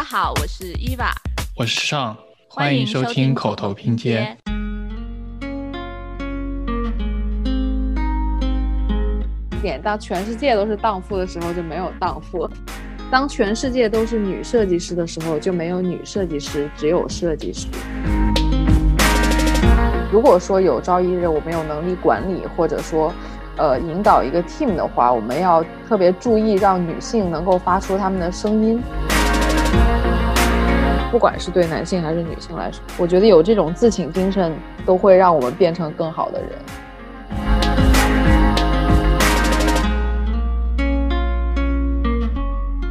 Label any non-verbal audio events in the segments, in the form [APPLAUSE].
家好，我是伊娃，我是尚，欢迎收听口头拼接。点到全世界都是荡妇的时候，就没有荡妇；当全世界都是女设计师的时候，就没有女设计师，只有设计师。如果说有朝一日我们有能力管理，或者说，呃，引导一个 team 的话，我们要特别注意让女性能够发出她们的声音。不管是对男性还是女性来说，我觉得有这种自省精神，都会让我们变成更好的人。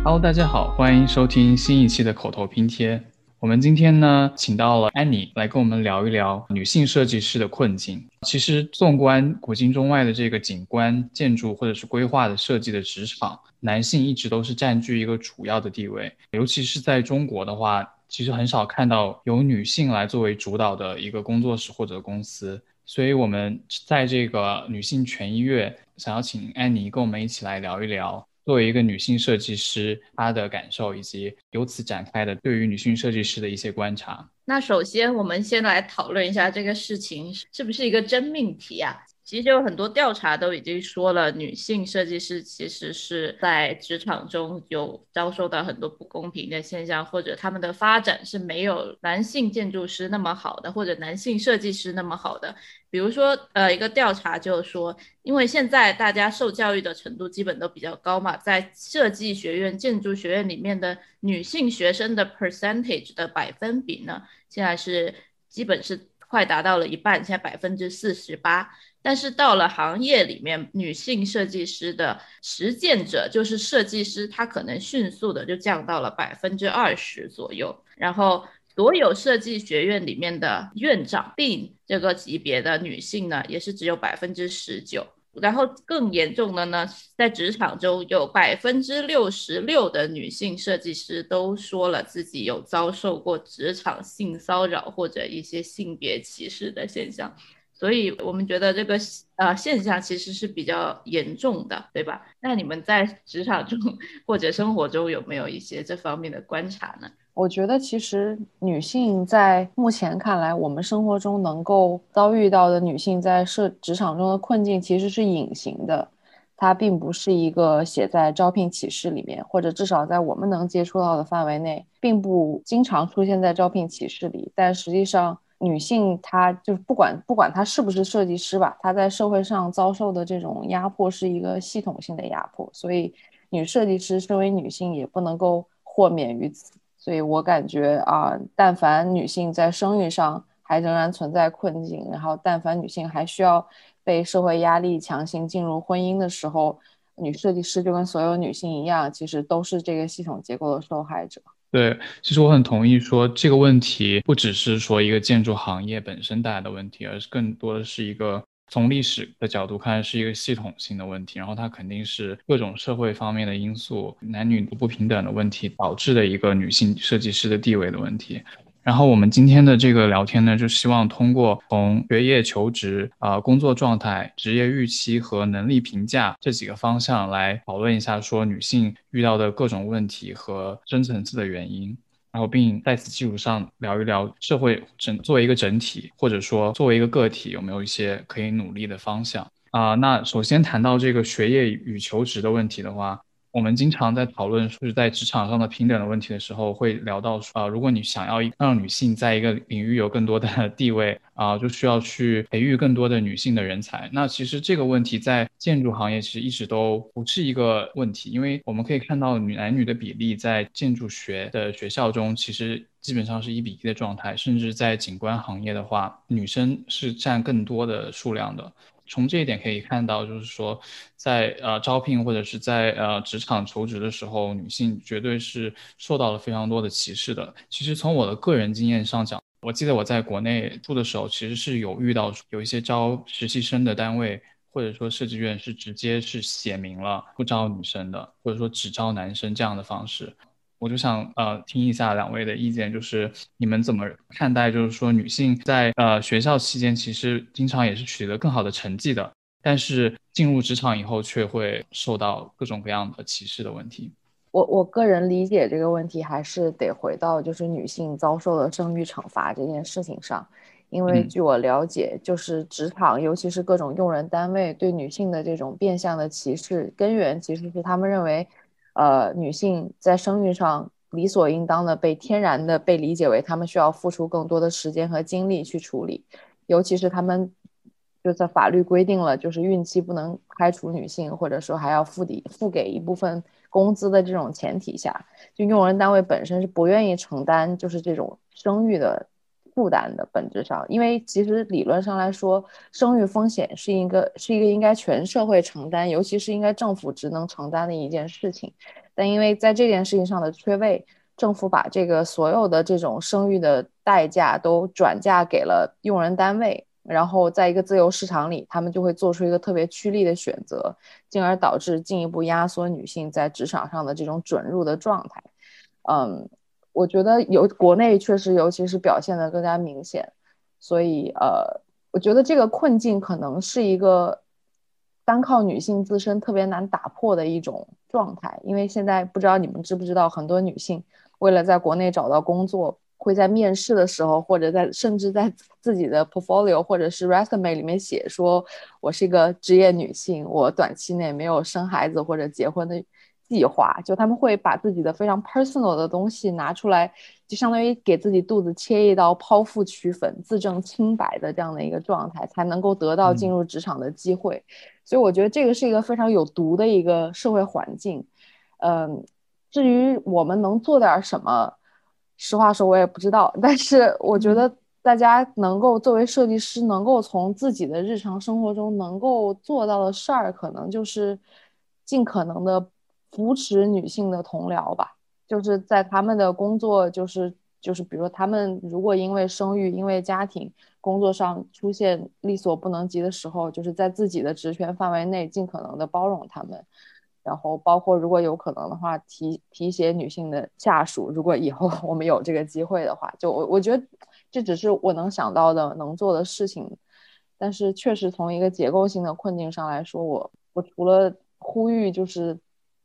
Hello，大家好，欢迎收听新一期的口头拼贴。我们今天呢，请到了安妮来跟我们聊一聊女性设计师的困境。其实，纵观古今中外的这个景观、建筑或者是规划的设计的职场，男性一直都是占据一个主要的地位。尤其是在中国的话，其实很少看到有女性来作为主导的一个工作室或者公司。所以，我们在这个女性权益月，想要请安妮跟我们一起来聊一聊。作为一个女性设计师，她的感受以及由此展开的对于女性设计师的一些观察。那首先，我们先来讨论一下这个事情是不是一个真命题啊？其实有很多调查都已经说了，女性设计师其实是在职场中有遭受到很多不公平的现象，或者他们的发展是没有男性建筑师那么好的，或者男性设计师那么好的。比如说，呃，一个调查就是说，因为现在大家受教育的程度基本都比较高嘛，在设计学院、建筑学院里面的女性学生的 percentage 的百分比呢，现在是基本是快达到了一半，现在百分之四十八。但是到了行业里面，女性设计师的实践者就是设计师，她可能迅速的就降到了百分之二十左右。然后所有设计学院里面的院长并这个级别的女性呢，也是只有百分之十九。然后更严重的呢，在职场中有百分之六十六的女性设计师都说了自己有遭受过职场性骚扰或者一些性别歧视的现象。所以我们觉得这个呃现象其实是比较严重的，对吧？那你们在职场中 [LAUGHS] 或者生活中有没有一些这方面的观察呢？我觉得其实女性在目前看来，我们生活中能够遭遇到的女性在社职场中的困境其实是隐形的，它并不是一个写在招聘启事里面，或者至少在我们能接触到的范围内，并不经常出现在招聘启事里，但实际上。女性，她就不管不管她是不是设计师吧，她在社会上遭受的这种压迫是一个系统性的压迫，所以女设计师身为女性也不能够豁免于此。所以我感觉啊，但凡女性在生育上还仍然存在困境，然后但凡女性还需要被社会压力强行进入婚姻的时候，女设计师就跟所有女性一样，其实都是这个系统结构的受害者。对，其实我很同意说这个问题不只是说一个建筑行业本身带来的问题，而是更多的是一个从历史的角度看是一个系统性的问题，然后它肯定是各种社会方面的因素、男女不平等的问题导致的一个女性设计师的地位的问题。然后我们今天的这个聊天呢，就希望通过从学业、求职、啊工作状态、职业预期和能力评价这几个方向来讨论一下，说女性遇到的各种问题和深层次的原因，然后并在此基础上聊一聊社会整作为一个整体，或者说作为一个个体有没有一些可以努力的方向啊？那首先谈到这个学业与求职的问题的话。我们经常在讨论，就是在职场上的平等的问题的时候，会聊到说，啊，如果你想要让女性在一个领域有更多的 [LAUGHS] 地位，啊，就需要去培育更多的女性的人才。那其实这个问题在建筑行业其实一直都不是一个问题，因为我们可以看到女男女的比例在建筑学的学校中，其实基本上是一比一的状态，甚至在景观行业的话，女生是占更多的数量的。从这一点可以看到，就是说，在呃招聘或者是在呃职场求职的时候，女性绝对是受到了非常多的歧视的。其实从我的个人经验上讲，我记得我在国内住的时候，其实是有遇到有一些招实习生的单位或者说设计院是直接是写明了不招女生的，或者说只招男生这样的方式。我就想呃听一下两位的意见，就是你们怎么看待，就是说女性在呃学校期间其实经常也是取得更好的成绩的，但是进入职场以后却会受到各种各样的歧视的问题。我我个人理解这个问题，还是得回到就是女性遭受的生育惩罚这件事情上，因为据我了解，就是职场，尤其是各种用人单位对女性的这种变相的歧视，根源其实是他们认为，呃，女性在生育上理所应当的被天然的被理解为她们需要付出更多的时间和精力去处理，尤其是她们就在法律规定了，就是孕期不能开除女性，或者说还要付抵付给一部分。工资的这种前提下，就用人单位本身是不愿意承担就是这种生育的负担的本质上，因为其实理论上来说，生育风险是一个是一个应该全社会承担，尤其是应该政府职能承担的一件事情。但因为在这件事情上的缺位，政府把这个所有的这种生育的代价都转嫁给了用人单位。然后在一个自由市场里，他们就会做出一个特别趋利的选择，进而导致进一步压缩女性在职场上的这种准入的状态。嗯，我觉得有国内确实，尤其是表现的更加明显。所以，呃，我觉得这个困境可能是一个单靠女性自身特别难打破的一种状态。因为现在不知道你们知不知道，很多女性为了在国内找到工作。会在面试的时候，或者在甚至在自己的 portfolio 或者是 resume 里面写说，我是一个职业女性，我短期内没有生孩子或者结婚的计划。就他们会把自己的非常 personal 的东西拿出来，就相当于给自己肚子切一刀，剖腹取粉，自证清白的这样的一个状态，才能够得到进入职场的机会。所以我觉得这个是一个非常有毒的一个社会环境。嗯，至于我们能做点什么？实话说，我也不知道。但是我觉得大家能够作为设计师，能够从自己的日常生活中能够做到的事儿，可能就是尽可能的扶持女性的同僚吧。就是在他们的工作，就是就是，比如说他们如果因为生育、因为家庭、工作上出现力所不能及的时候，就是在自己的职权范围内，尽可能的包容他们。然后包括如果有可能的话，提提携女性的下属。如果以后 [LAUGHS] 我们有这个机会的话，就我我觉得这只是我能想到的能做的事情。但是确实从一个结构性的困境上来说，我我除了呼吁就是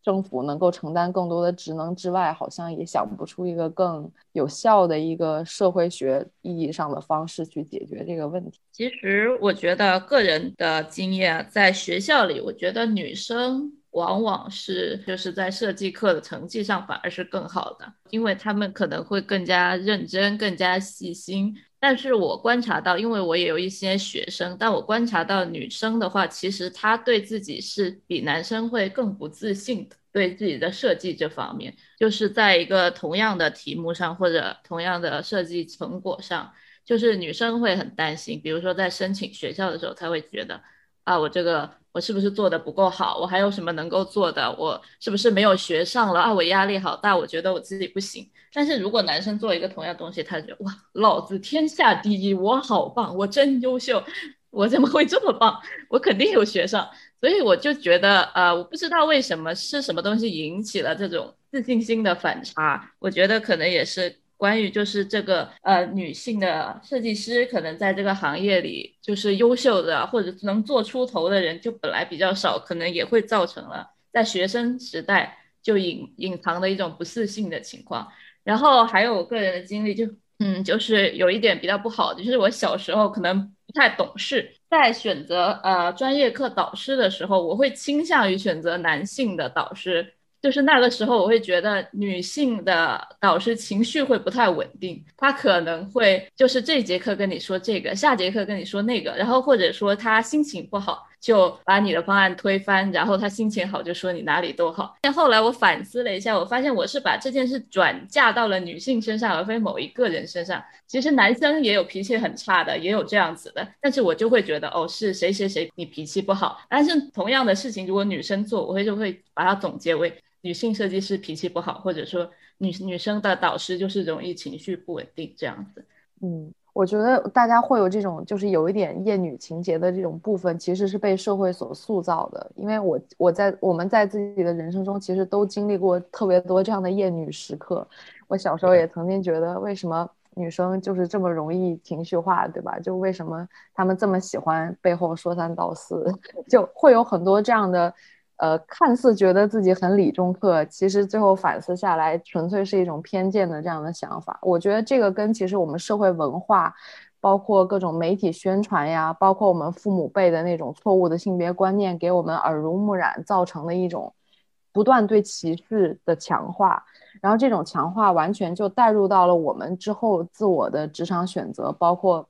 政府能够承担更多的职能之外，好像也想不出一个更有效的一个社会学意义上的方式去解决这个问题。其实我觉得个人的经验，在学校里，我觉得女生。往往是就是在设计课的成绩上反而是更好的，因为他们可能会更加认真、更加细心。但是我观察到，因为我也有一些学生，但我观察到女生的话，其实她对自己是比男生会更不自信的，对自己的设计这方面，就是在一个同样的题目上或者同样的设计成果上，就是女生会很担心，比如说在申请学校的时候，她会觉得啊，我这个。我是不是做的不够好？我还有什么能够做的？我是不是没有学上了啊？我压力好大，我觉得我自己不行。但是如果男生做一个同样东西，他觉得哇，老子天下第一，我好棒，我真优秀，我怎么会这么棒？我肯定有学上。所以我就觉得，呃，我不知道为什么是什么东西引起了这种自信心的反差。我觉得可能也是。关于就是这个呃女性的设计师，可能在这个行业里就是优秀的或者能做出头的人就本来比较少，可能也会造成了在学生时代就隐隐藏的一种不自信的情况。然后还有我个人的经历，就嗯就是有一点比较不好的，就是我小时候可能不太懂事，在选择呃专业课导师的时候，我会倾向于选择男性的导师。就是那个时候，我会觉得女性的导师情绪会不太稳定，她可能会就是这节课跟你说这个，下节课跟你说那个，然后或者说她心情不好就把你的方案推翻，然后她心情好就说你哪里都好。但后来我反思了一下，我发现我是把这件事转嫁到了女性身上，而非某一个人身上。其实男生也有脾气很差的，也有这样子的，但是我就会觉得哦，是谁谁谁你脾气不好。但是同样的事情，如果女生做，我会就会把它总结为。女性设计师脾气不好，或者说女女生的导师就是容易情绪不稳定这样子。嗯，我觉得大家会有这种就是有一点厌女情节的这种部分，其实是被社会所塑造的。因为我我在我们在自己的人生中，其实都经历过特别多这样的厌女时刻。我小时候也曾经觉得，为什么女生就是这么容易情绪化，对吧？就为什么她们这么喜欢背后说三道四，[LAUGHS] 就会有很多这样的。呃，看似觉得自己很理中客，其实最后反思下来，纯粹是一种偏见的这样的想法。我觉得这个跟其实我们社会文化，包括各种媒体宣传呀，包括我们父母辈的那种错误的性别观念，给我们耳濡目染造成的一种不断对歧视的强化。然后这种强化完全就带入到了我们之后自我的职场选择，包括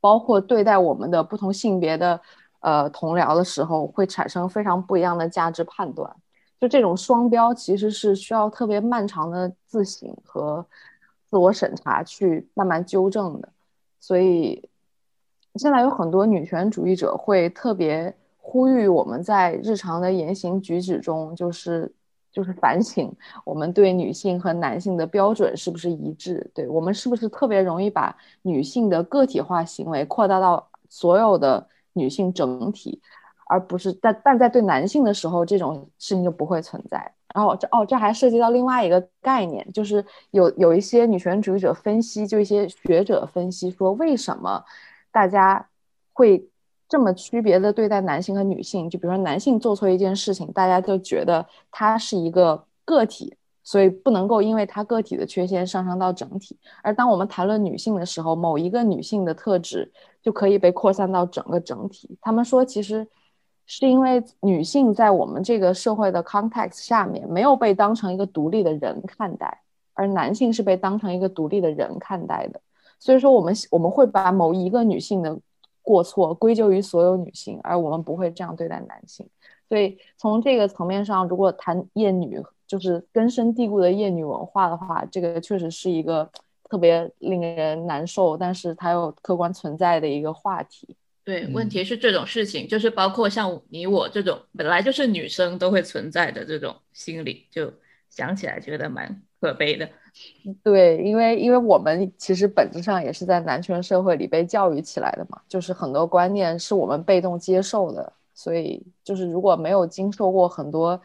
包括对待我们的不同性别的。呃，同僚的时候会产生非常不一样的价值判断，就这种双标其实是需要特别漫长的自省和自我审查去慢慢纠正的。所以现在有很多女权主义者会特别呼吁我们在日常的言行举止中，就是就是反省我们对女性和男性的标准是不是一致，对我们是不是特别容易把女性的个体化行为扩大到所有的。女性整体，而不是但但在对男性的时候，这种事情就不会存在。然后这哦，这还涉及到另外一个概念，就是有有一些女权主义者分析，就一些学者分析说，为什么大家会这么区别的对待男性和女性？就比如说男性做错一件事情，大家就觉得他是一个个体。所以不能够因为他个体的缺陷上升到整体，而当我们谈论女性的时候，某一个女性的特质就可以被扩散到整个整体。他们说，其实是因为女性在我们这个社会的 context 下面没有被当成一个独立的人看待，而男性是被当成一个独立的人看待的。所以说，我们我们会把某一个女性的过错归咎于所有女性，而我们不会这样对待男性。所以从这个层面上，如果谈厌女。就是根深蒂固的厌女文化的话，这个确实是一个特别令人难受，但是它又客观存在的一个话题。对，问题是这种事情，就是包括像你我这种本来就是女生都会存在的这种心理，就想起来觉得蛮可悲的。对，因为因为我们其实本质上也是在男权社会里被教育起来的嘛，就是很多观念是我们被动接受的，所以就是如果没有经受过很多。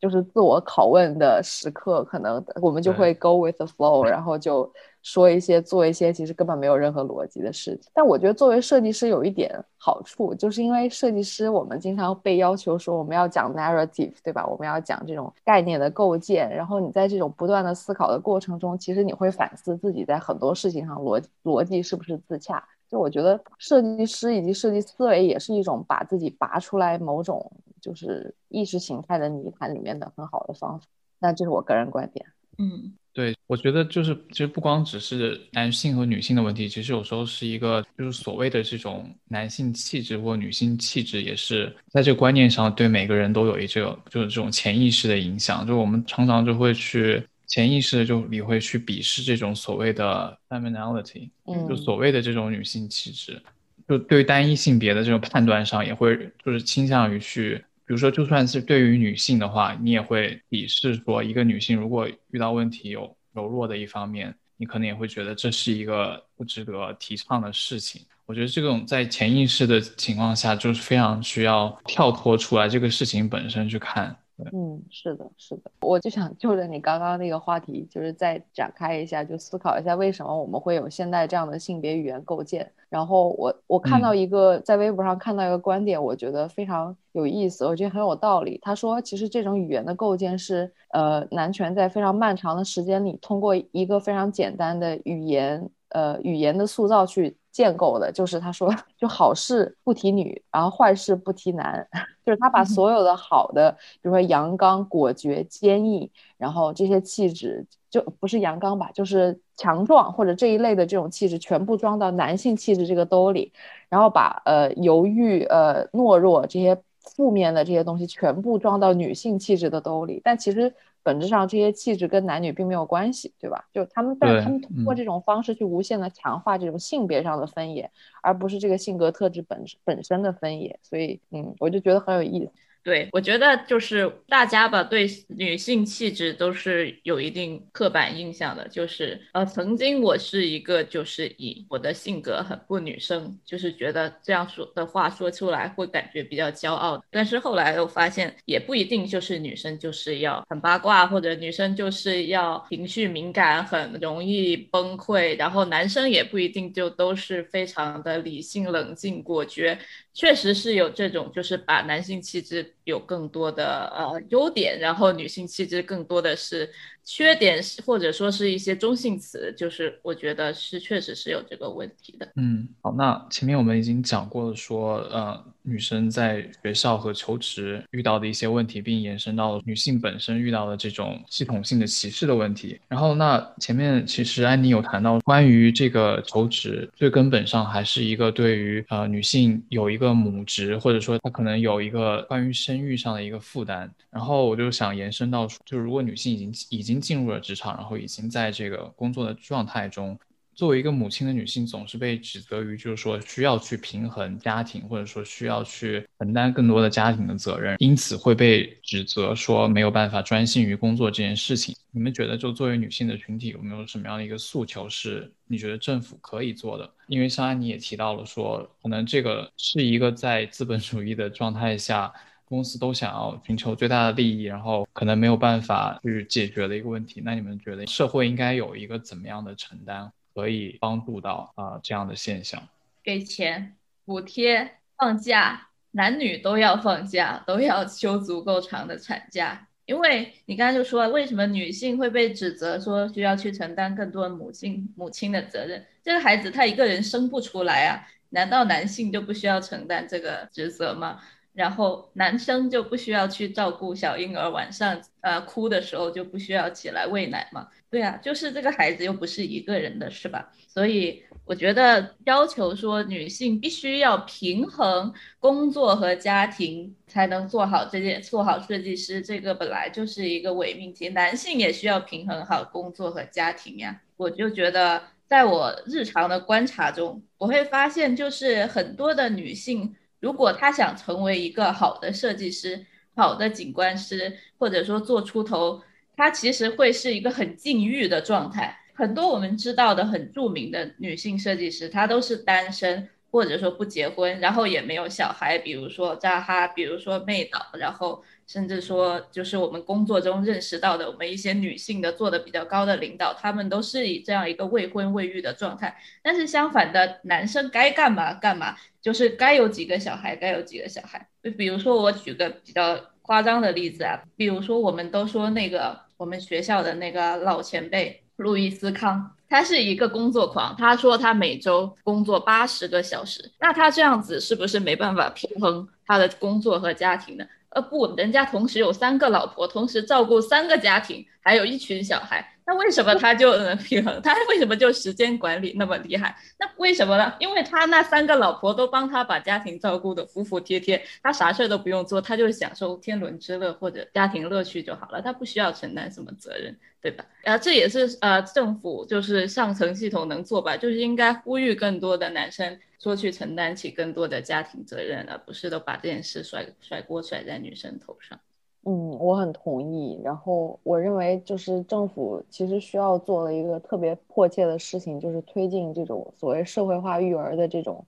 就是自我拷问的时刻，可能我们就会 go with the flow，然后就说一些、做一些其实根本没有任何逻辑的事情。但我觉得作为设计师有一点好处，就是因为设计师我们经常被要求说我们要讲 narrative，对吧？我们要讲这种概念的构建。然后你在这种不断的思考的过程中，其实你会反思自己在很多事情上逻逻辑是不是自洽。就我觉得设计师以及设计思维也是一种把自己拔出来某种。就是意识形态的泥潭里面的很好的方法，那这是我个人观点。嗯，对，我觉得就是其实不光只是男性和女性的问题，其实有时候是一个就是所谓的这种男性气质或女性气质，也是在这个观念上对每个人都有一这个就是这种潜意识的影响。就我们常常就会去潜意识的就你会去鄙视这种所谓的 femininity，就所谓的这种女性气质，就对单一性别的这种判断上也会就是倾向于去。比如说，就算是对于女性的话，你也会鄙视说，一个女性如果遇到问题有柔弱的一方面，你可能也会觉得这是一个不值得提倡的事情。我觉得这种在潜意识的情况下，就是非常需要跳脱出来这个事情本身去看。嗯，是的，是的，我就想就着你刚刚那个话题，就是再展开一下，就思考一下为什么我们会有现在这样的性别语言构建。然后我我看到一个在微博上看到一个观点，我觉得非常有意思，我觉得很有道理。他说，其实这种语言的构建是，呃，男权在非常漫长的时间里，通过一个非常简单的语言，呃，语言的塑造去。建构的，就是他说，[LAUGHS] 就好事不提女，然后坏事不提男，[LAUGHS] 就是他把所有的好的，比如说阳刚、果决、坚毅，然后这些气质，就不是阳刚吧，就是强壮或者这一类的这种气质，全部装到男性气质这个兜里，然后把呃犹豫、呃懦弱这些负面的这些东西全部装到女性气质的兜里，但其实。本质上，这些气质跟男女并没有关系，对吧？就他们，但他们通过这种方式去无限的强化这种性别上的分野，而不是这个性格特质本本身的分野。所以，嗯，我就觉得很有意思。对，我觉得就是大家吧，对女性气质都是有一定刻板印象的。就是呃，曾经我是一个，就是以我的性格很不女生，就是觉得这样说的话说出来会感觉比较骄傲。但是后来我发现，也不一定就是女生就是要很八卦，或者女生就是要情绪敏感，很容易崩溃。然后男生也不一定就都是非常的理性、冷静、果决。确实是有这种，就是把男性气质有更多的呃优点，然后女性气质更多的是缺点，或者说是一些中性词，就是我觉得是确实是有这个问题的。嗯，好，那前面我们已经讲过了，说呃女生在学校和求职遇到的一些问题，并延伸到女性本身遇到的这种系统性的歧视的问题。然后那前面其实安妮有谈到关于这个求职，最根本上还是一个对于呃女性有一个。个母职，或者说她可能有一个关于生育上的一个负担，然后我就想延伸到，就是如果女性已经已经已经进入了职场，然后已经在这个工作的状态中。作为一个母亲的女性，总是被指责于就是说需要去平衡家庭，或者说需要去承担更多的家庭的责任，因此会被指责说没有办法专心于工作这件事情。你们觉得，就作为女性的群体，有没有什么样的一个诉求是你觉得政府可以做的？因为像安妮也提到了说，可能这个是一个在资本主义的状态下，公司都想要寻求最大的利益，然后可能没有办法去解决的一个问题。那你们觉得社会应该有一个怎么样的承担？可以帮助到啊这样的现象，给钱补贴放假，男女都要放假，都要休足够长的产假。因为你刚才就说，为什么女性会被指责说需要去承担更多母亲母亲的责任？这个孩子他一个人生不出来啊，难道男性就不需要承担这个职责吗？然后男生就不需要去照顾小婴儿，晚上呃哭的时候就不需要起来喂奶嘛？对啊，就是这个孩子又不是一个人的，是吧？所以我觉得要求说女性必须要平衡工作和家庭，才能做好这件做好设计师，这个本来就是一个伪命题。男性也需要平衡好工作和家庭呀。我就觉得，在我日常的观察中，我会发现，就是很多的女性，如果他想成为一个好的设计师、好的景观师，或者说做出头。他其实会是一个很禁欲的状态。很多我们知道的很著名的女性设计师，她都是单身，或者说不结婚，然后也没有小孩。比如说扎哈，比如说妹岛，然后甚至说就是我们工作中认识到的我们一些女性的做的比较高的领导，她们都是以这样一个未婚未育的状态。但是相反的，男生该干嘛干嘛，就是该有几个小孩该有几个小孩。就比如说我举个比较。夸张的例子啊，比如说我们都说那个我们学校的那个老前辈路易斯康，他是一个工作狂，他说他每周工作八十个小时，那他这样子是不是没办法平衡他的工作和家庭呢？呃不，人家同时有三个老婆，同时照顾三个家庭，还有一群小孩。那为什么他就能平衡？他为什么就时间管理那么厉害？那为什么呢？因为他那三个老婆都帮他把家庭照顾的服服帖帖，他啥事儿都不用做，他就享受天伦之乐或者家庭乐趣就好了，他不需要承担什么责任，对吧？啊，这也是呃政府就是上层系统能做吧，就是应该呼吁更多的男生说去承担起更多的家庭责任，而不是都把这件事甩甩锅甩在女生头上。嗯，我很同意。然后我认为，就是政府其实需要做的一个特别迫切的事情，就是推进这种所谓社会化育儿的这种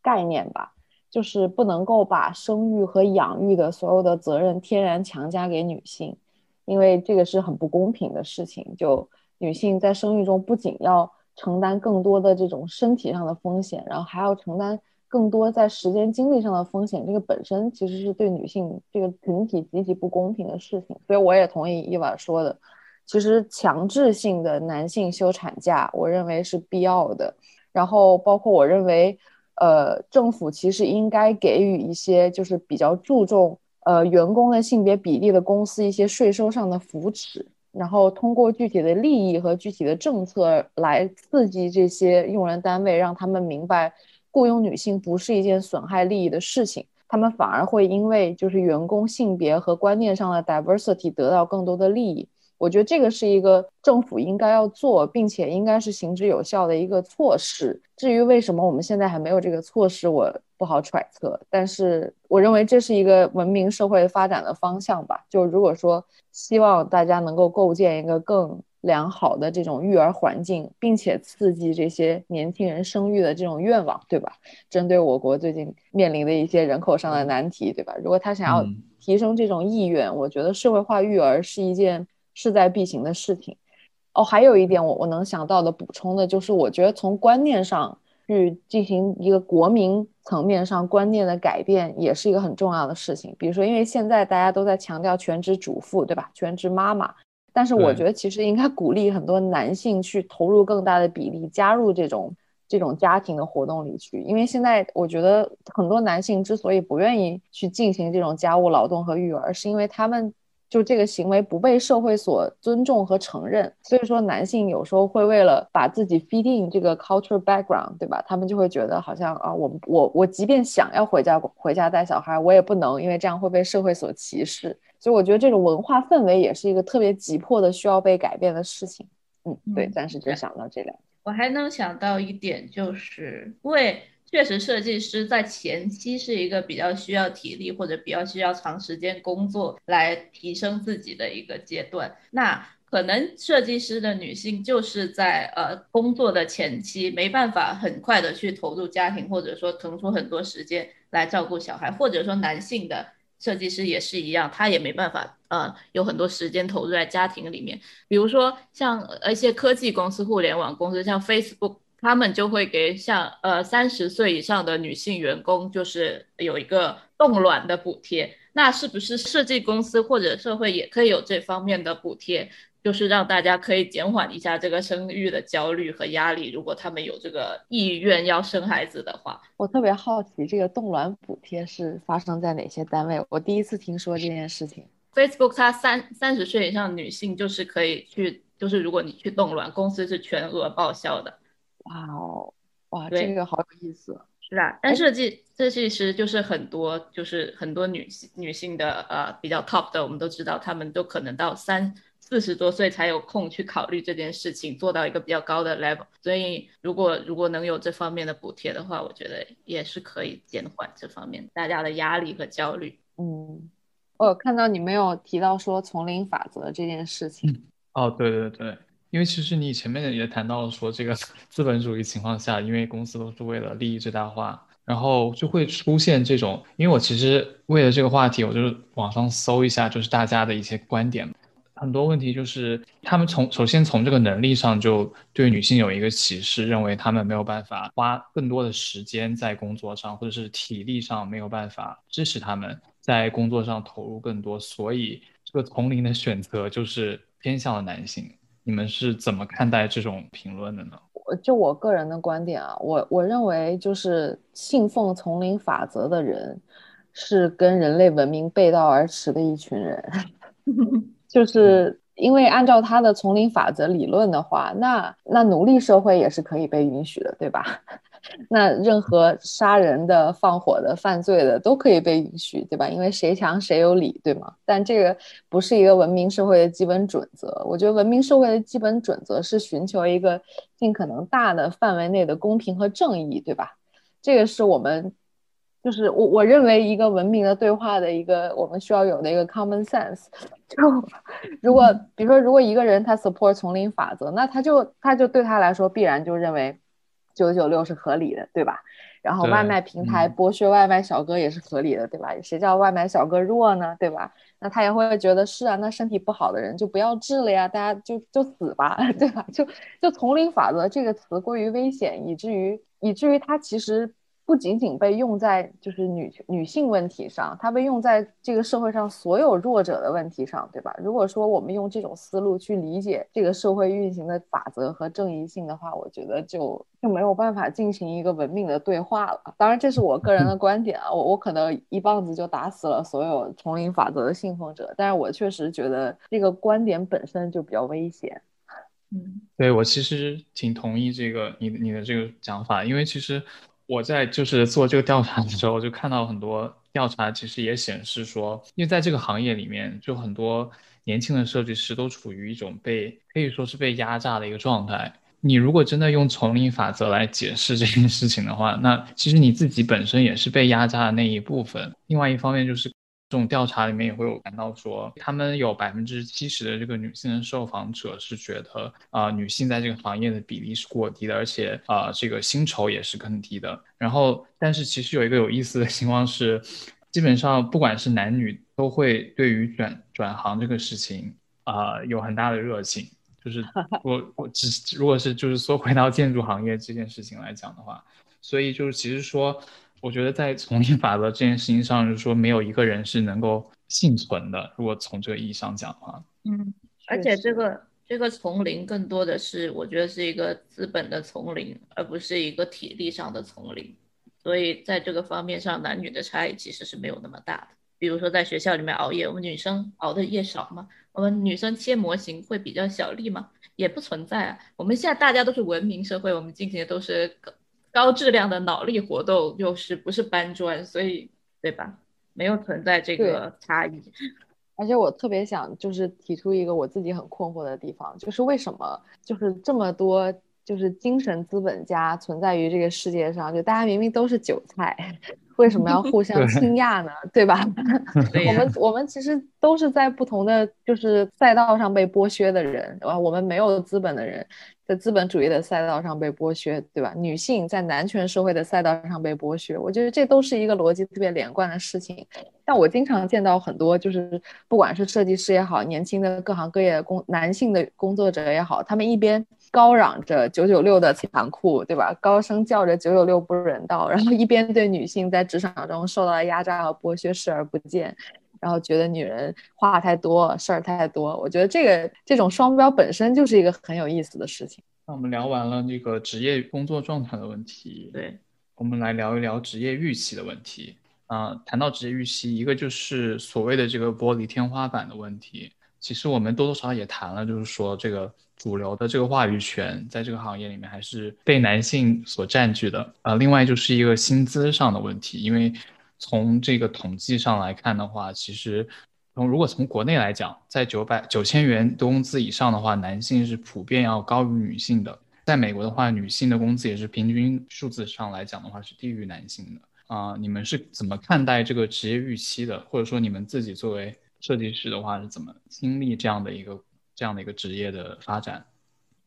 概念吧。就是不能够把生育和养育的所有的责任天然强加给女性，因为这个是很不公平的事情。就女性在生育中不仅要承担更多的这种身体上的风险，然后还要承担。更多在时间精力上的风险，这个本身其实是对女性这个群体极其不公平的事情。所以我也同意伊娃说的，其实强制性的男性休产假，我认为是必要的。然后包括我认为，呃，政府其实应该给予一些就是比较注重呃员工的性别比例的公司一些税收上的扶持，然后通过具体的利益和具体的政策来刺激这些用人单位，让他们明白。雇佣女性不是一件损害利益的事情，他们反而会因为就是员工性别和观念上的 diversity 得到更多的利益。我觉得这个是一个政府应该要做，并且应该是行之有效的一个措施。至于为什么我们现在还没有这个措施，我不好揣测。但是我认为这是一个文明社会发展的方向吧。就如果说希望大家能够构建一个更。良好的这种育儿环境，并且刺激这些年轻人生育的这种愿望，对吧？针对我国最近面临的一些人口上的难题，对吧？如果他想要提升这种意愿，我觉得社会化育儿是一件势在必行的事情。哦，还有一点我我能想到的补充的就是，我觉得从观念上去进行一个国民层面上观念的改变也是一个很重要的事情。比如说，因为现在大家都在强调全职主妇，对吧？全职妈妈，但是我觉得其实应该鼓励很多男性去投入更大的比例，加入这种这种家庭的活动里去。因为现在我觉得很多男性之所以不愿意去进行这种家务劳动和育儿，是因为他们。就这个行为不被社会所尊重和承认，所以说男性有时候会为了把自己 fit in 这个 culture background，对吧？他们就会觉得好像啊，我我我即便想要回家回家带小孩，我也不能，因为这样会被社会所歧视。所以我觉得这种文化氛围也是一个特别急迫的需要被改变的事情。嗯，对，暂时就想到这两。我还能想到一点，就是因为。确实，设计师在前期是一个比较需要体力或者比较需要长时间工作来提升自己的一个阶段。那可能设计师的女性就是在呃工作的前期没办法很快的去投入家庭，或者说腾出很多时间来照顾小孩，或者说男性的设计师也是一样，他也没办法呃有很多时间投入在家庭里面。比如说像一些科技公司、互联网公司，像 Facebook。他们就会给像呃三十岁以上的女性员工，就是有一个冻卵的补贴。那是不是设计公司或者社会也可以有这方面的补贴，就是让大家可以减缓一下这个生育的焦虑和压力？如果他们有这个意愿要生孩子的话，我特别好奇这个冻卵补贴是发生在哪些单位？我第一次听说这件事情。Facebook 它三三十岁以上女性就是可以去，就是如果你去冻卵，公司是全额报销的。哇哦，哇，这个好有意思，是啊。但设计设计师就是很多，就是很多女性女性的呃比较 top 的，我们都知道，她们都可能到三四十多岁才有空去考虑这件事情，做到一个比较高的 level。所以如果如果能有这方面的补贴的话，我觉得也是可以减缓这方面大家的压力和焦虑。嗯，我有看到你没有提到说丛林法则这件事情。[LAUGHS] 哦，对对对。因为其实你前面也谈到了说，这个 [LAUGHS] 资本主义情况下，因为公司都是为了利益最大化，然后就会出现这种。因为我其实为了这个话题，我就是网上搜一下，就是大家的一些观点。很多问题就是他们从首先从这个能力上就对女性有一个歧视，认为他们没有办法花更多的时间在工作上，或者是体力上没有办法支持他们在工作上投入更多，所以这个丛林的选择就是偏向了男性。你们是怎么看待这种评论的呢？我就我个人的观点啊，我我认为就是信奉丛林法则的人，是跟人类文明背道而驰的一群人。[LAUGHS] 就是因为按照他的丛林法则理论的话，那那奴隶社会也是可以被允许的，对吧？[LAUGHS] 那任何杀人的、放火的、犯罪的都可以被允许，对吧？因为谁强谁有理，对吗？但这个不是一个文明社会的基本准则。我觉得文明社会的基本准则是寻求一个尽可能大的范围内的公平和正义，对吧？这个是我们，就是我我认为一个文明的对话的一个我们需要有的一个 common sense。[LAUGHS] 就如果比如说，如果一个人他 support 丛林法则，那他就他就对他来说必然就认为。九九六是合理的，对吧？然后外卖平台剥削外卖小哥也是合理的，对吧？谁叫外卖小哥弱呢，对吧？那他也会觉得是啊，那身体不好的人就不要治了呀，大家就就死吧，[LAUGHS] 对吧？就就丛林法则这个词过于危险，以至于以至于他其实。不仅仅被用在就是女女性问题上，它被用在这个社会上所有弱者的问题上，对吧？如果说我们用这种思路去理解这个社会运行的法则和正义性的话，我觉得就就没有办法进行一个文明的对话了。当然，这是我个人的观点啊，我我可能一棒子就打死了所有丛林法则的信奉者，但是我确实觉得这个观点本身就比较危险。嗯，对我其实挺同意这个你你的这个讲法，因为其实。我在就是做这个调查的时候，就看到很多调查，其实也显示说，因为在这个行业里面，就很多年轻的设计师都处于一种被可以说是被压榨的一个状态。你如果真的用丛林法则来解释这件事情的话，那其实你自己本身也是被压榨的那一部分。另外一方面就是。这种调查里面也会有谈到说，他们有百分之七十的这个女性的受访者是觉得，啊，女性在这个行业的比例是过低的，而且啊，这个薪酬也是更低的。然后，但是其实有一个有意思的情况是，基本上不管是男女，都会对于转转行这个事情啊有很大的热情。就是 [LAUGHS] 我我只如果是就是说回到建筑行业这件事情来讲的话，所以就是其实说。我觉得在丛林法则这件事情上，就是说没有一个人是能够幸存的。如果从这个意义上讲的话，嗯，而且这个这个丛林更多的是，我觉得是一个资本的丛林，而不是一个体力上的丛林。所以在这个方面上，男女的差异其实是没有那么大的。比如说在学校里面熬夜，我们女生熬的夜少吗？我们女生切模型会比较小力吗？也不存在啊。我们现在大家都是文明社会，我们进行的都是。高质量的脑力活动又是不是搬砖，所以对吧？没有存在这个差异。而且我特别想就是提出一个我自己很困惑的地方，就是为什么就是这么多就是精神资本家存在于这个世界上，就大家明明都是韭菜，为什么要互相倾轧呢？对吧？[LAUGHS] 我们我们其实都是在不同的就是赛道上被剥削的人，啊，我们没有资本的人。在资本主义的赛道上被剥削，对吧？女性在男权社会的赛道上被剥削，我觉得这都是一个逻辑特别连贯的事情。但我经常见到很多，就是不管是设计师也好，年轻的各行各业的工男性的工作者也好，他们一边高嚷着九九六的残酷，对吧？高声叫着九九六不人道，然后一边对女性在职场中受到的压榨和剥削视而不见。然后觉得女人话太多，事儿太多。我觉得这个这种双标本身就是一个很有意思的事情。那我们聊完了那个职业工作状态的问题，对，我们来聊一聊职业预期的问题。啊，谈到职业预期，一个就是所谓的这个玻璃天花板的问题。其实我们多多少少也谈了，就是说这个主流的这个话语权在这个行业里面还是被男性所占据的。啊，另外就是一个薪资上的问题，因为。从这个统计上来看的话，其实从如果从国内来讲，在九百九千元工资以上的话，男性是普遍要高于女性的。在美国的话，女性的工资也是平均数字上来讲的话是低于男性的。啊，你们是怎么看待这个职业预期的？或者说你们自己作为设计师的话是怎么经历这样的一个这样的一个职业的发展？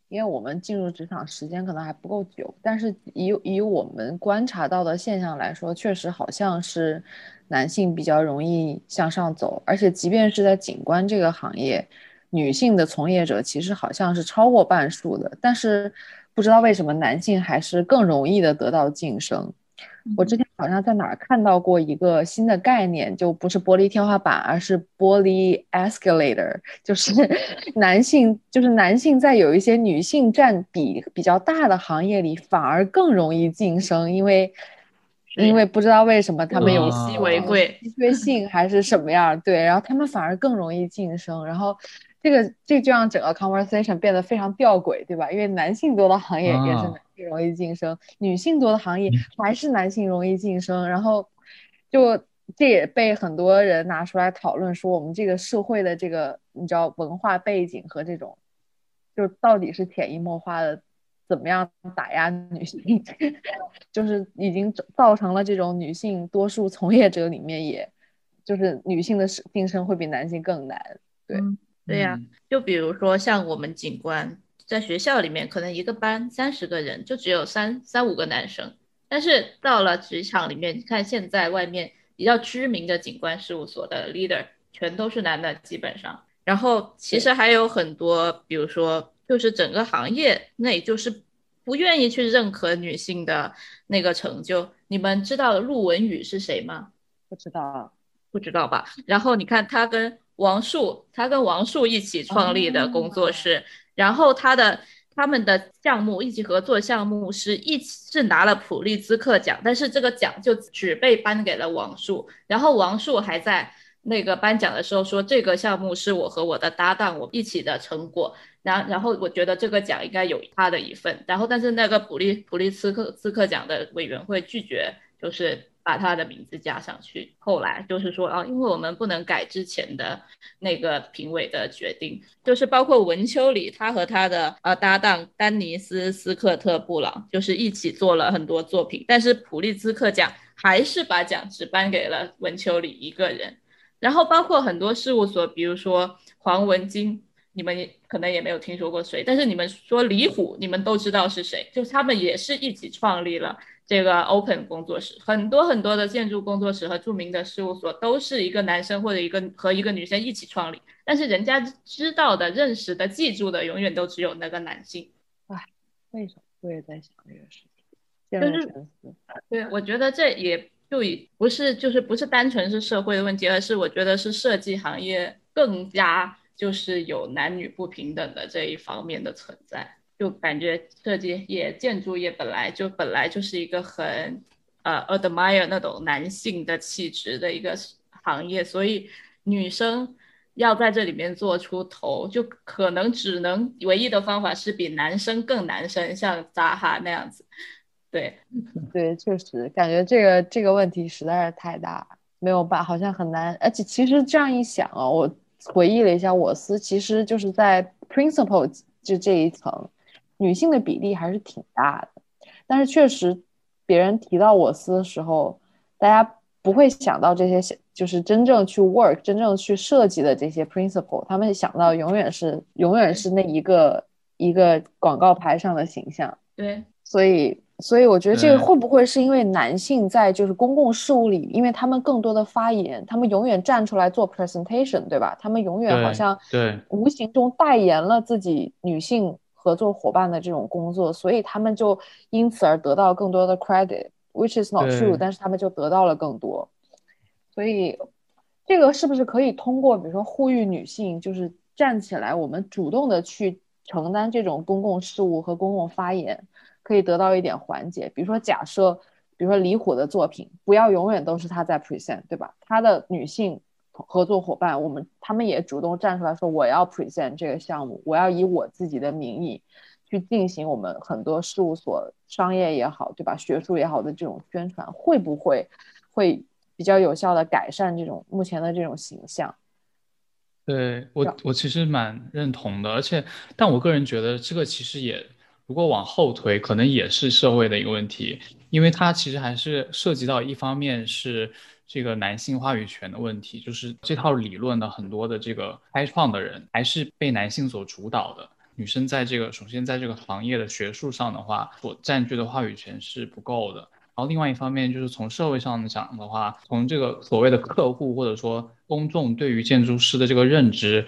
因为我们进入职场时间可能还不够久，但是以以我们观察到的现象来说，确实好像是男性比较容易向上走，而且即便是在景观这个行业，女性的从业者其实好像是超过半数的，但是不知道为什么男性还是更容易的得到晋升。我之前好像在哪儿看到过一个新的概念，就不是玻璃天花板，而是玻璃 escalator，就是 [LAUGHS] 男性，就是男性在有一些女性占比比较大的行业里，反而更容易晋升，因为因为不知道为什么他们有稀为贵稀缺性还是什么样，对，然后他们反而更容易晋升，然后这个这就让整个 conversation 变得非常吊诡，对吧？因为男性多的行业也是。容易晋升，女性多的行业还是男性容易晋升，然后就这也被很多人拿出来讨论，说我们这个社会的这个你知道文化背景和这种，就到底是潜移默化的怎么样打压女性，[LAUGHS] 就是已经造成了这种女性多数从业者里面，也就是女性的晋升会比男性更难。对，对呀，就比如说像我们警官。在学校里面，可能一个班三十个人，就只有三三五个男生。但是到了职场里面，你看现在外面比较知名的景观事务所的 leader 全都是男的，基本上。然后其实还有很多，比如说就是整个行业内就是不愿意去认可女性的那个成就。你们知道陆文宇是谁吗？不知道，不知道吧？然后你看他跟王树，他跟王树一起创立的工作室。然后他的他们的项目一起合作项目是一起是拿了普利兹克奖，但是这个奖就只被颁给了王树。然后王树还在那个颁奖的时候说，这个项目是我和我的搭档我一起的成果。然然后我觉得这个奖应该有他的一份。然后但是那个普利普利兹克兹克奖的委员会拒绝，就是。把他的名字加上去，后来就是说啊，因为我们不能改之前的那个评委的决定，就是包括文丘里，他和他的呃搭档丹尼斯斯科特布朗，就是一起做了很多作品，但是普利兹克奖还是把奖只颁给了文丘里一个人。然后包括很多事务所，比如说黄文金，你们可能也没有听说过谁，但是你们说李虎，你们都知道是谁，就他们也是一起创立了。这个 Open 工作室，很多很多的建筑工作室和著名的事务所都是一个男生或者一个和一个女生一起创立，但是人家知道的、认识的、记住的，永远都只有那个男性。唉，为什么我也在想这个事情？就是对，我觉得这也就已不是就是不是单纯是社会的问题，而是我觉得是设计行业更加就是有男女不平等的这一方面的存在。就感觉设计业、建筑业本来就本来就是一个很呃 admire 那种男性的气质的一个行业，所以女生要在这里面做出头，就可能只能唯一的方法是比男生更男生，像扎哈那样子。对，[LAUGHS] 对，确实感觉这个这个问题实在是太大，没有办，好像很难。而且其实这样一想啊，我回忆了一下，我司其实就是在 principal 就这一层。女性的比例还是挺大的，但是确实，别人提到我司的时候，大家不会想到这些，就是真正去 work、真正去设计的这些 principle，他们想到永远是永远是那一个一个广告牌上的形象。对，所以所以我觉得这个会不会是因为男性在就是公共事务里，因为他们更多的发言，他们永远站出来做 presentation，对吧？他们永远好像对无形中代言了自己女性。合作伙伴的这种工作，所以他们就因此而得到更多的 credit，which is not true，但是他们就得到了更多。所以这个是不是可以通过，比如说呼吁女性，就是站起来，我们主动的去承担这种公共事务和公共发言，可以得到一点缓解？比如说，假设，比如说李虎的作品，不要永远都是他在 present，对吧？他的女性。合作伙伴，我们他们也主动站出来说，我要 present 这个项目，我要以我自己的名义去进行我们很多事务所商业也好，对吧？学术也好的这种宣传，会不会会比较有效的改善这种目前的这种形象？对我，我其实蛮认同的，而且，但我个人觉得这个其实也，如果往后推，可能也是社会的一个问题，因为它其实还是涉及到一方面是。这个男性话语权的问题，就是这套理论的很多的这个开创的人还是被男性所主导的。女生在这个首先在这个行业的学术上的话，所占据的话语权是不够的。然后另外一方面就是从社会上讲的话，从这个所谓的客户或者说公众对于建筑师的这个认知，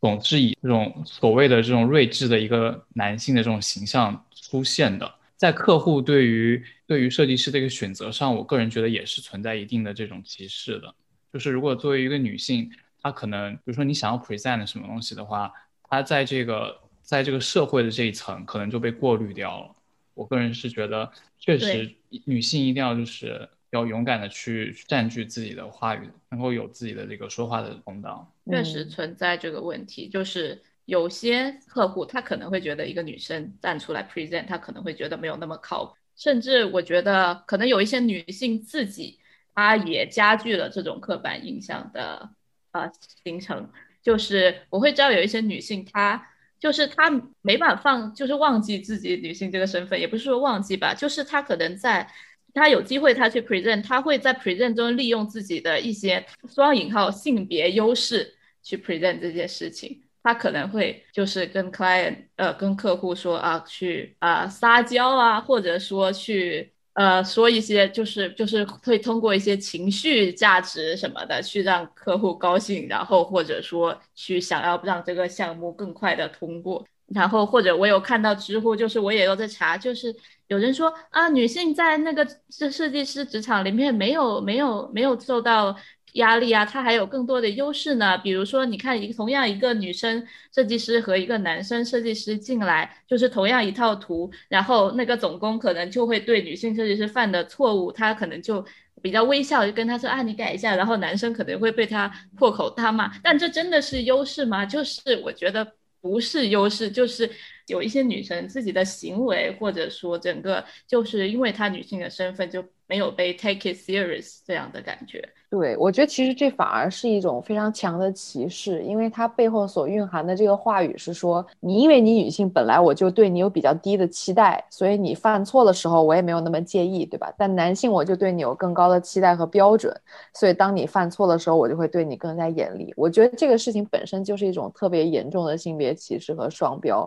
总是以这种所谓的这种睿智的一个男性的这种形象出现的。在客户对于对于设计师的一个选择上，我个人觉得也是存在一定的这种歧视的。就是如果作为一个女性，她可能比如说你想要 present 什么东西的话，她在这个在这个社会的这一层可能就被过滤掉了。我个人是觉得，确实女性一定要就是要勇敢的去占据自己的话语，能够有自己的这个说话的通道。确实存在这个问题，就是。有些客户他可能会觉得一个女生站出来 present，他可能会觉得没有那么靠谱，甚至我觉得可能有一些女性自己，她也加剧了这种刻板印象的呃形成。就是我会知道有一些女性，她就是她没办法放，就是忘记自己女性这个身份，也不是说忘记吧，就是她可能在她有机会她去 present，她会在 present 中利用自己的一些双引号性别优势去 present 这件事情。他可能会就是跟 client 呃跟客户说啊去啊撒娇啊，或者说去呃说一些就是就是会通过一些情绪价值什么的去让客户高兴，然后或者说去想要让这个项目更快的通过，然后或者我有看到知乎，就是我也有在查，就是有人说啊女性在那个设设计师职场里面没有没有没有受到。压力啊，他还有更多的优势呢。比如说，你看一个同样一个女生设计师和一个男生设计师进来，就是同样一套图，然后那个总工可能就会对女性设计师犯的错误，他可能就比较微笑，就跟他说啊，你改一下。然后男生可能会被他破口大骂。但这真的是优势吗？就是我觉得不是优势，就是有一些女生自己的行为，或者说整个就是因为她女性的身份就没有被 take it serious 这样的感觉。对，我觉得其实这反而是一种非常强的歧视，因为它背后所蕴含的这个话语是说，你因为你女性本来我就对你有比较低的期待，所以你犯错的时候我也没有那么介意，对吧？但男性我就对你有更高的期待和标准，所以当你犯错的时候，我就会对你更加严厉。我觉得这个事情本身就是一种特别严重的性别歧视和双标，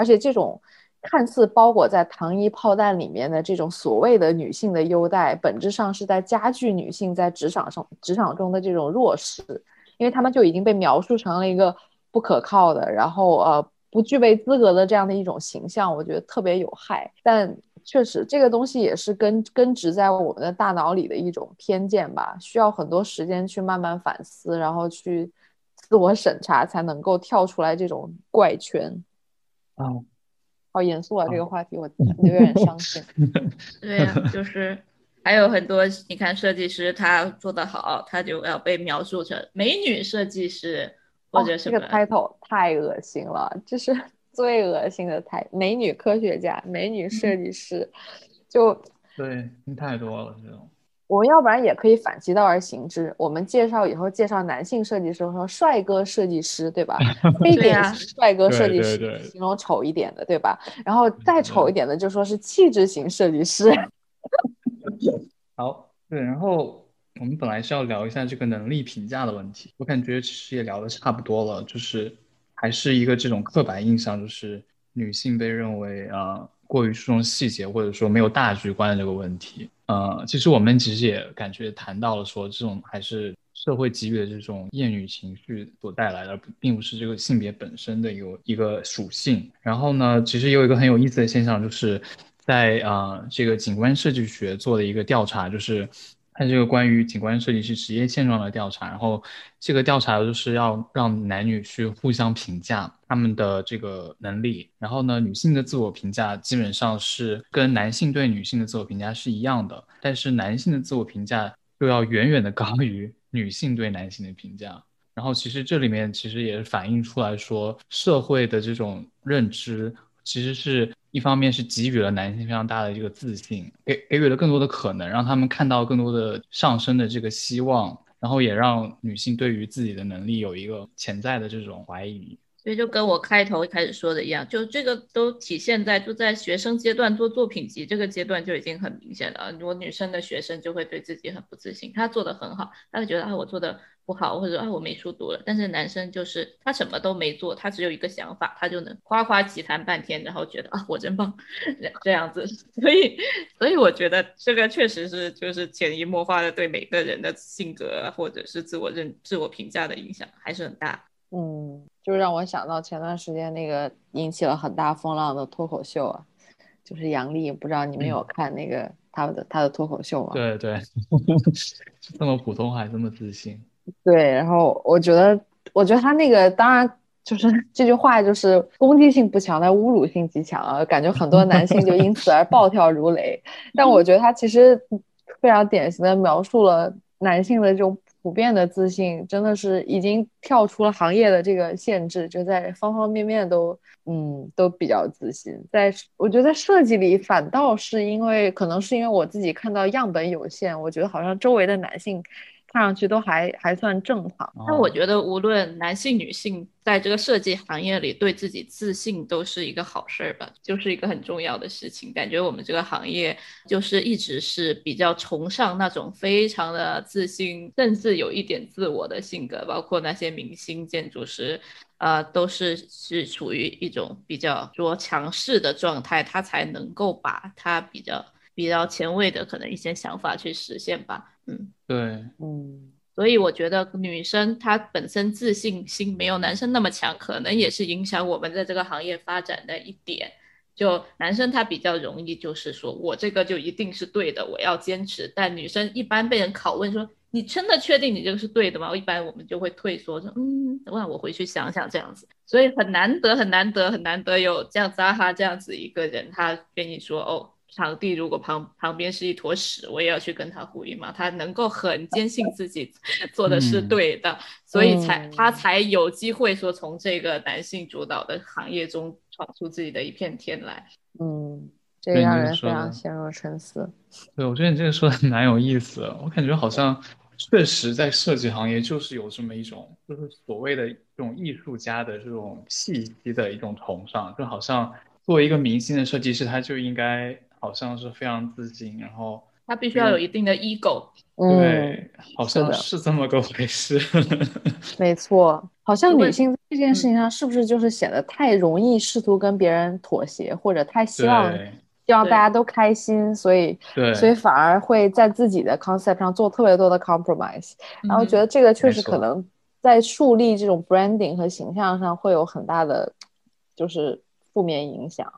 而且这种。看似包裹在糖衣炮弹里面的这种所谓的女性的优待，本质上是在加剧女性在职场上职场中的这种弱势，因为她们就已经被描述成了一个不可靠的，然后呃不具备资格的这样的一种形象，我觉得特别有害。但确实，这个东西也是根根植在我们的大脑里的一种偏见吧，需要很多时间去慢慢反思，然后去自我审查，才能够跳出来这种怪圈。啊，好严肃啊，这个话题我有点伤心。[LAUGHS] 对呀，就是还有很多，你看设计师他做得好，他就要被描述成美女设计师或者什么。这个 title 太恶心了，这是。[LAUGHS] 最恶心的太美女科学家、美女设计师，就对，太多了这种。我们要不然也可以反其道而行之，我们介绍以后介绍男性设计师，说帅哥设计师，对吧？[LAUGHS] 非典型帅哥设计师，形容丑一点的，对吧？然后再丑一点的，就说是气质型设计师。[LAUGHS] 好，对，然后我们本来是要聊一下这个能力评价的问题，我感觉其实也聊的差不多了，就是。还是一个这种刻板印象，就是女性被认为啊过于注重细节，或者说没有大局观的这个问题。呃，其实我们其实也感觉谈到了说，这种还是社会给予的这种厌女情绪所带来的，并不是这个性别本身的有一个属性。然后呢，其实有一个很有意思的现象，就是在啊这个景观设计学做的一个调查，就是。它这个关于景观设计师职业现状的调查，然后这个调查就是要让男女去互相评价他们的这个能力，然后呢，女性的自我评价基本上是跟男性对女性的自我评价是一样的，但是男性的自我评价又要远远的高于女性对男性的评价，然后其实这里面其实也是反映出来说社会的这种认知其实是。一方面是给予了男性非常大的这个自信，给给予了更多的可能，让他们看到更多的上升的这个希望，然后也让女性对于自己的能力有一个潜在的这种怀疑。所以就跟我开头开始说的一样，就这个都体现在就在学生阶段做作品集这个阶段就已经很明显了。如果女生的学生就会对自己很不自信，她做的很好，她会觉得啊我做的不好，或者啊我没书读了。但是男生就是他什么都没做，他只有一个想法，他就能夸夸其谈半天，然后觉得啊我真棒，这样子。[LAUGHS] 所以所以我觉得这个确实是就是潜移默化的对每个人的性格或者是自我认自我评价的影响还是很大。嗯。就让我想到前段时间那个引起了很大风浪的脱口秀啊，就是杨笠，不知道你们有看那个他的他的脱口秀吗？对对，[LAUGHS] 这么普通还这么自信。[LAUGHS] 对，然后我觉得，我觉得他那个当然就是这句话就是攻击性不强，但侮辱性极强啊，感觉很多男性就因此而暴跳如雷。[LAUGHS] 但我觉得他其实非常典型的描述了男性的这种。普遍的自信真的是已经跳出了行业的这个限制，就在方方面面都，嗯，都比较自信。在我觉得在设计里，反倒是因为可能是因为我自己看到样本有限，我觉得好像周围的男性。看上去都还还算正常，但我觉得无论男性女性，在这个设计行业里，对自己自信都是一个好事儿吧，就是一个很重要的事情。感觉我们这个行业就是一直是比较崇尚那种非常的自信，甚至有一点自我的性格，包括那些明星建筑师，呃，都是是处于一种比较说强势的状态，他才能够把他比较比较前卫的可能一些想法去实现吧。嗯，对，嗯，所以我觉得女生她本身自信心没有男生那么强，可能也是影响我们在这个行业发展的一点。就男生他比较容易就是说我这个就一定是对的，我要坚持。但女生一般被人拷问说你真的确定你这个是对的吗？一般我们就会退缩说嗯，那我回去想想这样子。所以很难得很难得很难得有这样扎哈这样子一个人，他跟你说哦。场地如果旁旁边是一坨屎，我也要去跟他呼应嘛。他能够很坚信自己 [LAUGHS] 做的是对的，所以才他才有机会说从这个男性主导的行业中闯出自己的一片天来。嗯，这让人非常陷入沉思。对，我觉得你这个说的蛮有意思的。我感觉好像确实在设计行业就是有这么一种，就是所谓的这种艺术家的这种气息的一种崇尚，就好像作为一个明星的设计师，他就应该。好像是非常自信，然后他必须要有一定的 ego，对，好像是这么个回事。[LAUGHS] 没错，好像女性这件事情上是不是就是显得太容易试图跟别人妥协，或者太希望希望大家都开心，所以所以反而会在自己的 concept 上做特别多的 compromise，然后觉得这个确实可能在树立这种 branding 和形象上会有很大的就是负面影响。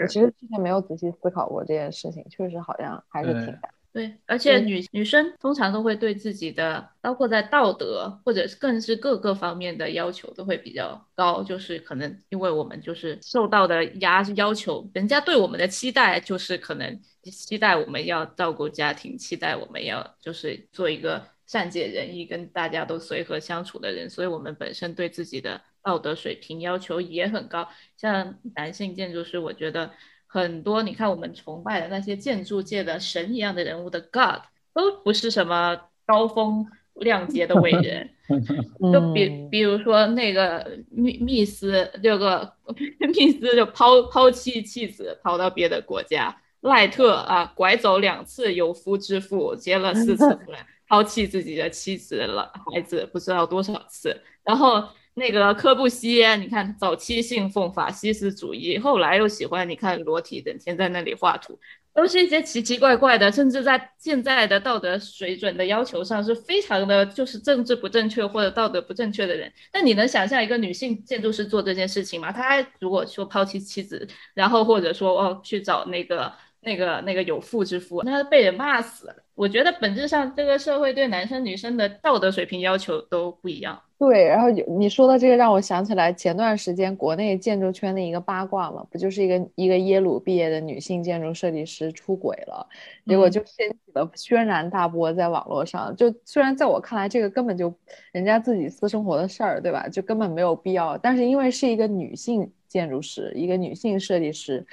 我其实之前没有仔细思考过这件事情，确实好像还是挺难。对，而且女女生通常都会对自己的，包括在道德或者更是各个方面的要求都会比较高，就是可能因为我们就是受到的压要求，人家对我们的期待就是可能期待我们要照顾家庭，期待我们要就是做一个善解人意、跟大家都随和相处的人，所以我们本身对自己的道德水平要求也很高。像男性建筑师，我觉得。很多，你看我们崇拜的那些建筑界的神一样的人物的 God，都不是什么高风亮节的伟人。[LAUGHS] 就比比如说那个密密斯，这个 [LAUGHS] 密斯就抛抛弃妻子跑到别的国家。赖特啊，拐走两次有夫之妇，结了四次婚，抛弃自己的妻子了孩子不知道多少次，然后。那个科布西耶，你看早期信奉法西斯主义，后来又喜欢你看裸体，整天在那里画图，都是一些奇奇怪怪的，甚至在现在的道德水准的要求上是非常的，就是政治不正确或者道德不正确的人。那你能想象一个女性建筑师做这件事情吗？她如果说抛弃妻子，然后或者说哦去找那个那个那个有妇之夫，那被人骂死了。我觉得本质上这个社会对男生女生的道德水平要求都不一样。对，然后你说的这个让我想起来前段时间国内建筑圈的一个八卦嘛，不就是一个一个耶鲁毕业的女性建筑设计师出轨了，结果就掀起了轩然大波在网络上。就虽然在我看来这个根本就人家自己私生活的事儿，对吧？就根本没有必要，但是因为是一个女性建筑师，一个女性设计师。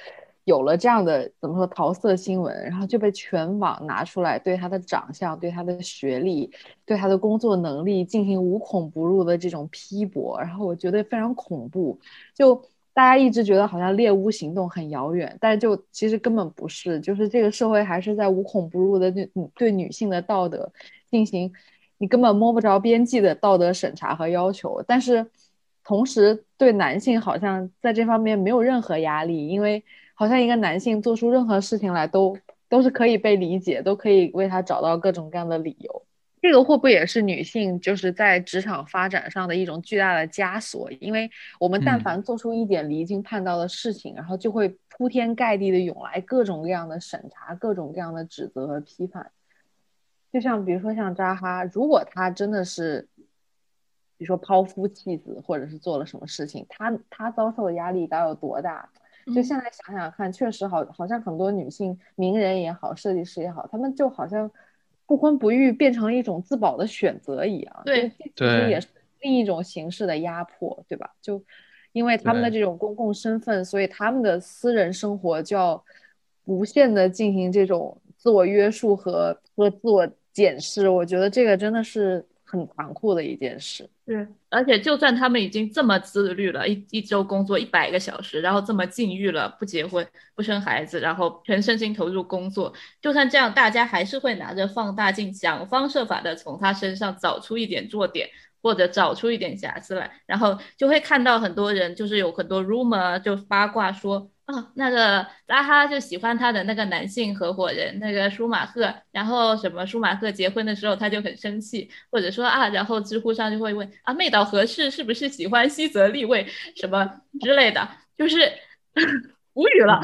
有了这样的怎么说桃色新闻，然后就被全网拿出来对他的长相、对他的学历、对他的工作能力进行无孔不入的这种批驳，然后我觉得非常恐怖。就大家一直觉得好像猎巫行动很遥远，但是就其实根本不是，就是这个社会还是在无孔不入的对对女性的道德进行你根本摸不着边际的道德审查和要求，但是同时对男性好像在这方面没有任何压力，因为。好像一个男性做出任何事情来都都是可以被理解，都可以为他找到各种各样的理由。这个会不会也是女性就是在职场发展上的一种巨大的枷锁？因为我们但凡做出一点离经叛道的事情，然后就会铺天盖地的涌来各种各样的审查、各种各样的指责和批判。就像比如说像扎哈，如果他真的是，比如说抛夫弃子，或者是做了什么事情，他他遭受的压力该有多大？就现在想想看，确实好，好像很多女性名人也好，设计师也好，他们就好像不婚不育变成了一种自保的选择一样。对，其实也是另一种形式的压迫，对吧？就因为他们的这种公共身份，所以他们的私人生活就要无限的进行这种自我约束和和自我检视。我觉得这个真的是。很残酷的一件事，是，而且就算他们已经这么自律了，一一周工作一百个小时，然后这么禁欲了，不结婚不生孩子，然后全身心投入工作，就算这样，大家还是会拿着放大镜，想方设法的从他身上找出一点弱点，或者找出一点瑕疵来，然后就会看到很多人就是有很多 rumor 就八卦说。啊那个拉哈就喜欢他的那个男性合伙人，那个舒马赫。然后什么舒马赫结婚的时候他就很生气，或者说啊，然后知乎上就会问啊，妹岛合适是不是喜欢西泽立卫什么之类的，就是无语了。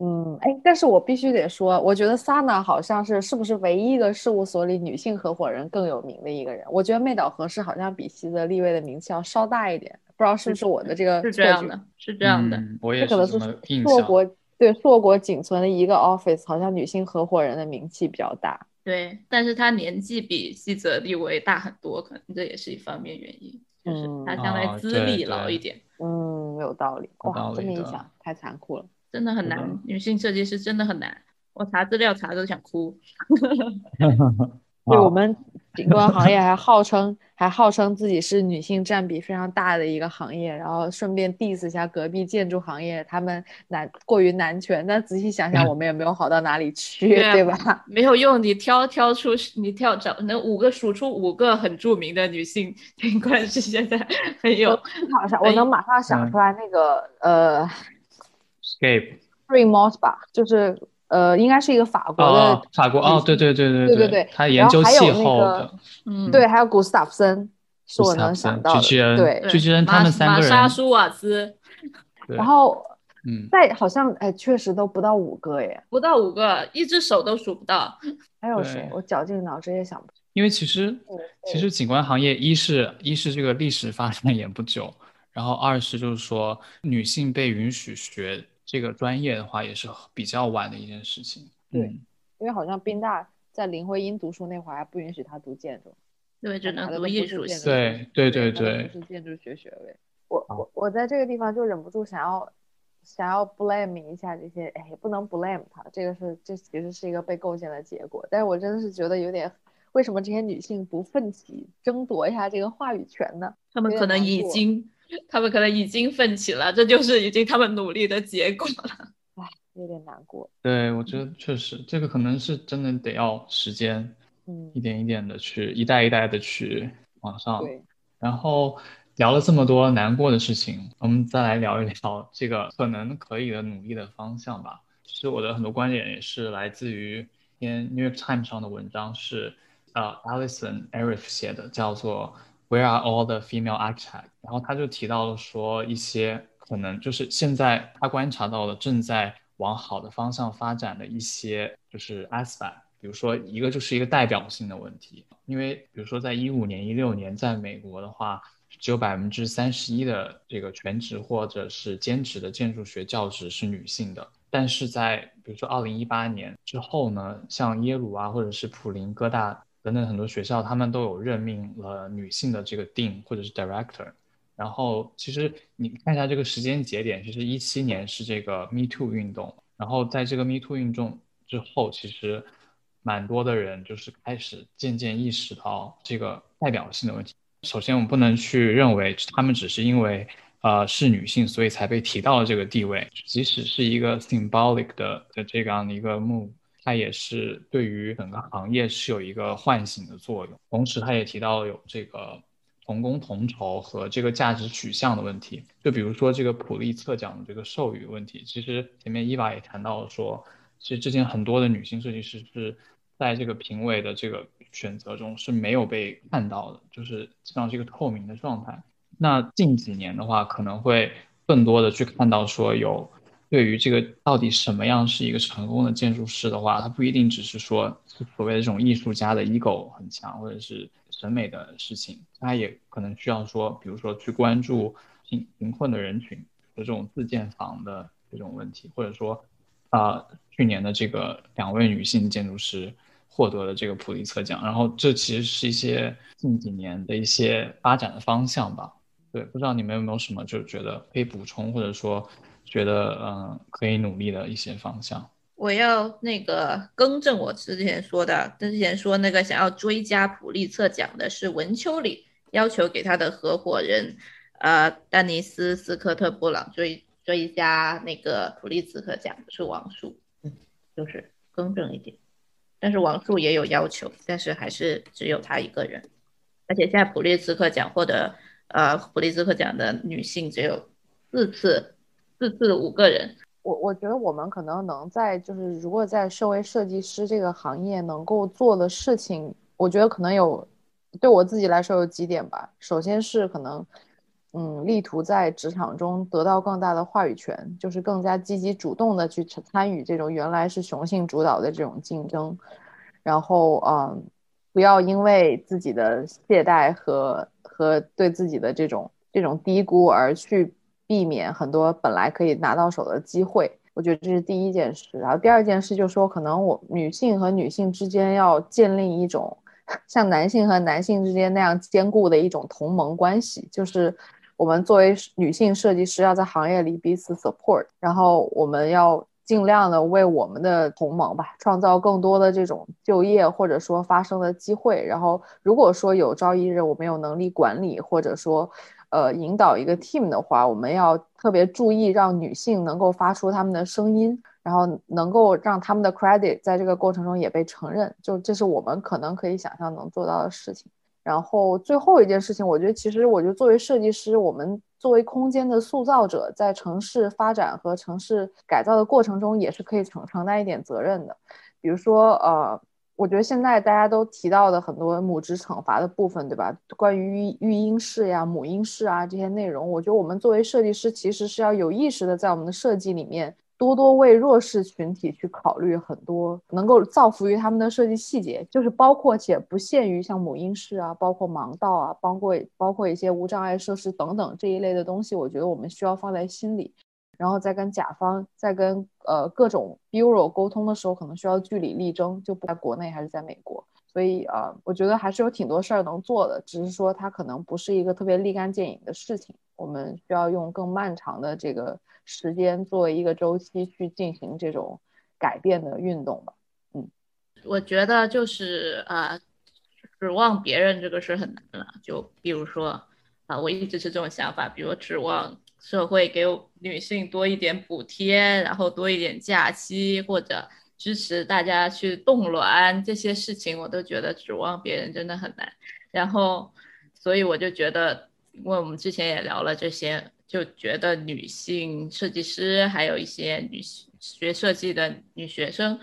嗯，哎，但是我必须得说，我觉得 Sana 好像是是不是唯一一个事务所里女性合伙人更有名的一个人？我觉得妹岛合适好像比西泽立卫的名气要稍大一点。不知道是不是我的这个是这样的，是这样的，我也可能是硕果对硕果仅存的一个 office，好像女性合伙人的名气比较大。对，但是他年纪比西泽立卫大很多，可能这也是一方面原因，就是他将来资历老一点。嗯，有道理。哇，这么一想，太残酷了，真的很难。女性设计师真的很难，我查资料查都想哭。[LAUGHS] 对我们景观行业还号称还号称自己是女性占比非常大的一个行业，然后顺便 diss 一下隔壁建筑行业，他们男过于男权。但仔细想想，我们也没有好到哪里去，对吧？[LAUGHS] 没有用，你挑挑出你挑找能五个数出五个很著名的女性景观是，现在很有。马上我能马上想出来那个呃，Scape Three Moss 吧，就是。呃，应该是一个法国的法国哦，对对对对对对对，他研究气候的，嗯，对，还有古斯塔夫森，是我能想到的，对，巨巨人他们三个人，玛莎舒瓦兹，[LAUGHS] 然后嗯，在好像哎，确实都不到五个耶，不到五个，一只手都数不到。还有谁？我绞尽脑汁也想不出。因为其实嗯其实景观行业一是一是这个历史发展也不久，然后二是就是说女性被允许学这个专业的话，也是比较晚的一件事情。对嗯因为好像宾大在林徽因读书那会儿还不允许她读建筑，对，只能读艺术对对对对不是建筑学学位。我我我在这个地方就忍不住想要想要 blame 一下这些，哎，也不能 blame 他，这个是这其实是一个被构建的结果。但是我真的是觉得有点，为什么这些女性不奋起争夺一下这个话语权呢？她们可能已经，他们可能已经奋起了，这就是已经他们努力的结果了。唉有点难过。对，我觉得确实这个可能是真的得要时间，嗯一，点一点的去一代一代的去往上。对，然后聊了这么多难过的事情，我们再来聊一聊这个可能可以的努力的方向吧。其实我的很多观点也是来自于一篇 New York Times 上的文章，是呃 Alison Arif 写的，叫做 Where are all the female architects？然后他就提到了说一些可能就是现在他观察到的正在往好的方向发展的一些就是 aspect。比如说，一个就是一个代表性的问题，因为比如说在一五年、一六年，在美国的话，只有百分之三十一的这个全职或者是兼职的建筑学教职是女性的，但是在比如说二零一八年之后呢，像耶鲁啊，或者是普林、哥大等等很多学校，他们都有任命了女性的这个 dean 或者是 director。然后其实你看一下这个时间节点，其实一七年是这个 Me Too 运动，然后在这个 Me Too 运动之后，其实蛮多的人就是开始渐渐意识到这个代表性的问题。首先，我们不能去认为他们只是因为呃是女性，所以才被提到了这个地位。即使是一个 symbolic 的的这样的一个 move，它也是对于整个行业是有一个唤醒的作用。同时，他也提到有这个同工同酬和这个价值取向的问题。就比如说这个普利策奖的这个授予问题，其实前面伊娃也谈到说，其实之前很多的女性设计师是在这个评委的这个选择中是没有被看到的，就是基本上是一个透明的状态。那近几年的话，可能会更多的去看到说有对于这个到底什么样是一个成功的建筑师的话，他不一定只是说所谓的这种艺术家的 ego 很强，或者是审美的事情，他也可能需要说，比如说去关注贫贫困的人群的这种自建房的这种问题，或者说，啊、去年的这个两位女性建筑师获得了这个普利策奖，然后这其实是一些近几年的一些发展的方向吧。对，不知道你们有没有什么就觉得可以补充，或者说觉得嗯可以努力的一些方向？我要那个更正我之前说的，之前说那个想要追加普利策奖的是文丘里要求给他的合伙人，呃，丹尼斯斯科特布朗追追加那个普利兹克奖，是王树，嗯，就是更正一点。但是王树也有要求，但是还是只有他一个人，而且现在普利兹克奖获得呃普利兹克奖的女性只有四次，四四五个人，我我觉得我们可能能在就是如果在社会设计师这个行业能够做的事情，我觉得可能有对我自己来说有几点吧。首先是可能嗯力图在职场中得到更大的话语权，就是更加积极主动的去参与这种原来是雄性主导的这种竞争，然后嗯不要因为自己的懈怠和和对自己的这种这种低估而去避免很多本来可以拿到手的机会。我觉得这是第一件事。然后第二件事就是说，可能我女性和女性之间要建立一种像男性和男性之间那样坚固的一种同盟关系，就是我们作为女性设计师要在行业里彼此 support，然后我们要尽量的为我们的同盟吧创造更多的这种就业或者说发生的机会。然后如果说有朝一日我们有能力管理或者说呃引导一个 team 的话，我们要特别注意让女性能够发出她们的声音，然后能够让他们的 credit 在这个过程中也被承认。就这是我们可能可以想象能做到的事情。然后最后一件事情，我觉得其实我觉得作为设计师，我们作为空间的塑造者，在城市发展和城市改造的过程中，也是可以承承担一点责任的。比如说，呃，我觉得现在大家都提到的很多母职惩罚的部分，对吧？关于育育婴室呀、母婴室啊这些内容，我觉得我们作为设计师，其实是要有意识的在我们的设计里面多多为弱势群体去考虑很多能够造福于他们的设计细节，就是包括且不限于像母婴室啊、包括盲道啊、包括包括一些无障碍设施等等这一类的东西，我觉得我们需要放在心里。然后再跟甲方、在跟呃各种 bureau 沟通的时候，可能需要据理力争，就不在国内还是在美国。所以啊，我觉得还是有挺多事儿能做的，只是说它可能不是一个特别立竿见影的事情。我们需要用更漫长的这个时间作为一个周期去进行这种改变的运动吧。嗯，我觉得就是呃，指望别人这个是很难了。就比如说啊，我一直是这种想法，比如指望。社会给女性多一点补贴，然后多一点假期，或者支持大家去冻卵，这些事情我都觉得指望别人真的很难。然后，所以我就觉得，因为我们之前也聊了这些，就觉得女性设计师还有一些女学设计的女学生，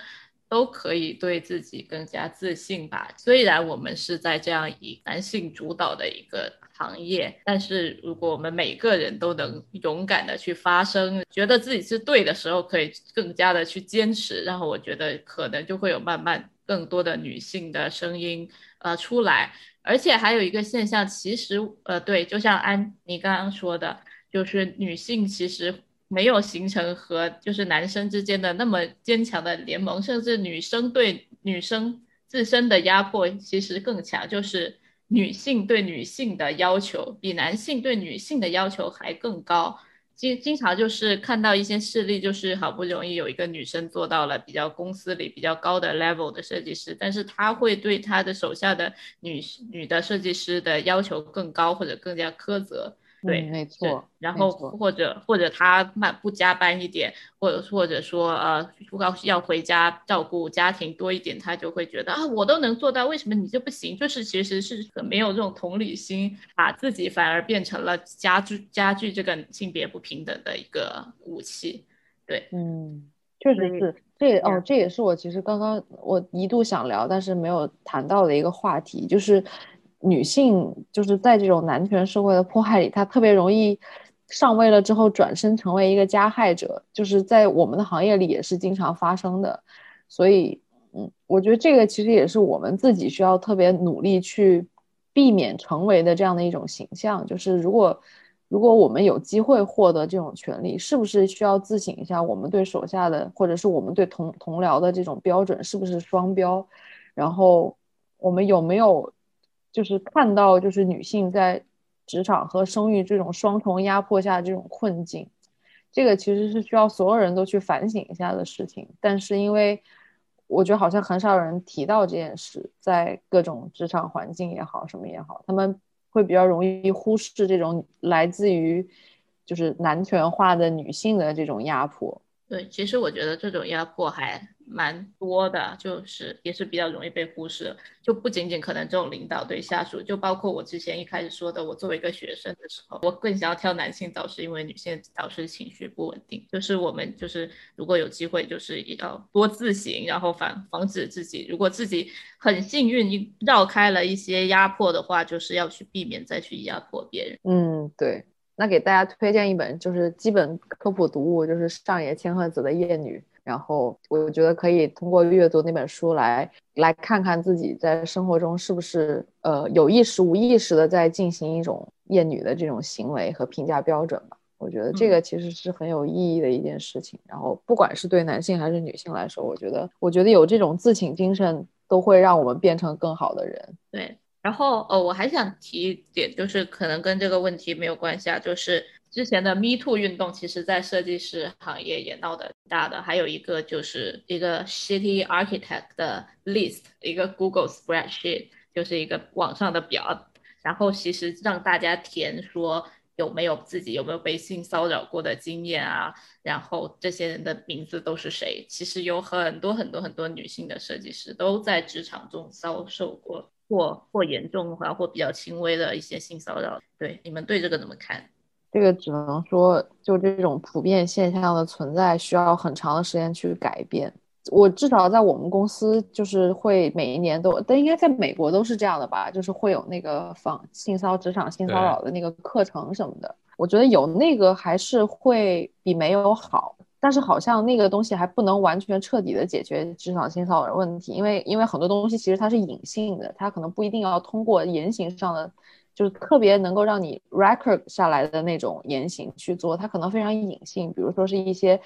都可以对自己更加自信吧。虽然我们是在这样以男性主导的一个。行业，但是如果我们每个人都能勇敢的去发声，觉得自己是对的时候，可以更加的去坚持，然后我觉得可能就会有慢慢更多的女性的声音呃出来，而且还有一个现象，其实呃对，就像安你刚刚说的，就是女性其实没有形成和就是男生之间的那么坚强的联盟，甚至女生对女生自身的压迫其实更强，就是。女性对女性的要求比男性对女性的要求还更高，经经常就是看到一些事例，就是好不容易有一个女生做到了比较公司里比较高的 level 的设计师，但是她会对她的手下的女女的设计师的要求更高或者更加苛责。对，没错。然后或者或者他慢不加班一点，或者或者说呃，要要回家照顾家庭多一点，他就会觉得啊，我都能做到，为什么你就不行？就是其实是很没有这种同理心，把自己反而变成了加剧加剧这个性别不平等的一个武器。对，嗯，确实是。这哦，这也是我其实刚刚我一度想聊，但是没有谈到的一个话题，就是。女性就是在这种男权社会的迫害里，她特别容易上位了之后转身成为一个加害者，就是在我们的行业里也是经常发生的。所以，嗯，我觉得这个其实也是我们自己需要特别努力去避免成为的这样的一种形象。就是如果如果我们有机会获得这种权利，是不是需要自省一下，我们对手下的或者是我们对同同僚的这种标准是不是双标？然后我们有没有？就是看到，就是女性在职场和生育这种双重压迫下这种困境，这个其实是需要所有人都去反省一下的事情。但是因为我觉得好像很少有人提到这件事，在各种职场环境也好，什么也好，他们会比较容易忽视这种来自于就是男权化的女性的这种压迫。对，其实我觉得这种压迫还。蛮多的，就是也是比较容易被忽视，就不仅仅可能这种领导对下属，就包括我之前一开始说的，我作为一个学生的时候，我更想要挑男性导师，因为女性导师情绪不稳定。就是我们就是如果有机会，就是要多自省，然后防防止自己，如果自己很幸运绕开了一些压迫的话，就是要去避免再去压迫别人。嗯，对。那给大家推荐一本就是基本科普读物，就是上野千鹤子的《厌女》。然后我觉得可以通过阅读那本书来来看看自己在生活中是不是呃有意识无意识的在进行一种厌女的这种行为和评价标准吧。我觉得这个其实是很有意义的一件事情。然后不管是对男性还是女性来说，我觉得我觉得有这种自省精神都会让我们变成更好的人。对。然后哦，我还想提一点，就是可能跟这个问题没有关系啊，就是。之前的 Me Too 运动，其实在设计师行业也闹得大的。还有一个就是一个 City Architect 的 list，一个 Google Spreadsheet，就是一个网上的表。然后其实让大家填说有没有自己有没有被性骚扰过的经验啊，然后这些人的名字都是谁。其实有很多很多很多女性的设计师都在职场中遭受过或或严重的话或比较轻微的一些性骚扰。对，你们对这个怎么看？这个只能说，就这种普遍现象的存在，需要很长的时间去改变。我至少在我们公司就是会每一年都，但应该在美国都是这样的吧，就是会有那个防性骚职场性骚扰的那个课程什么的。我觉得有那个还是会比没有好。但是好像那个东西还不能完全彻底的解决职场性骚扰问题，因为因为很多东西其实它是隐性的，它可能不一定要通过言行上的，就是特别能够让你 record 下来的那种言行去做，它可能非常隐性，比如说是一些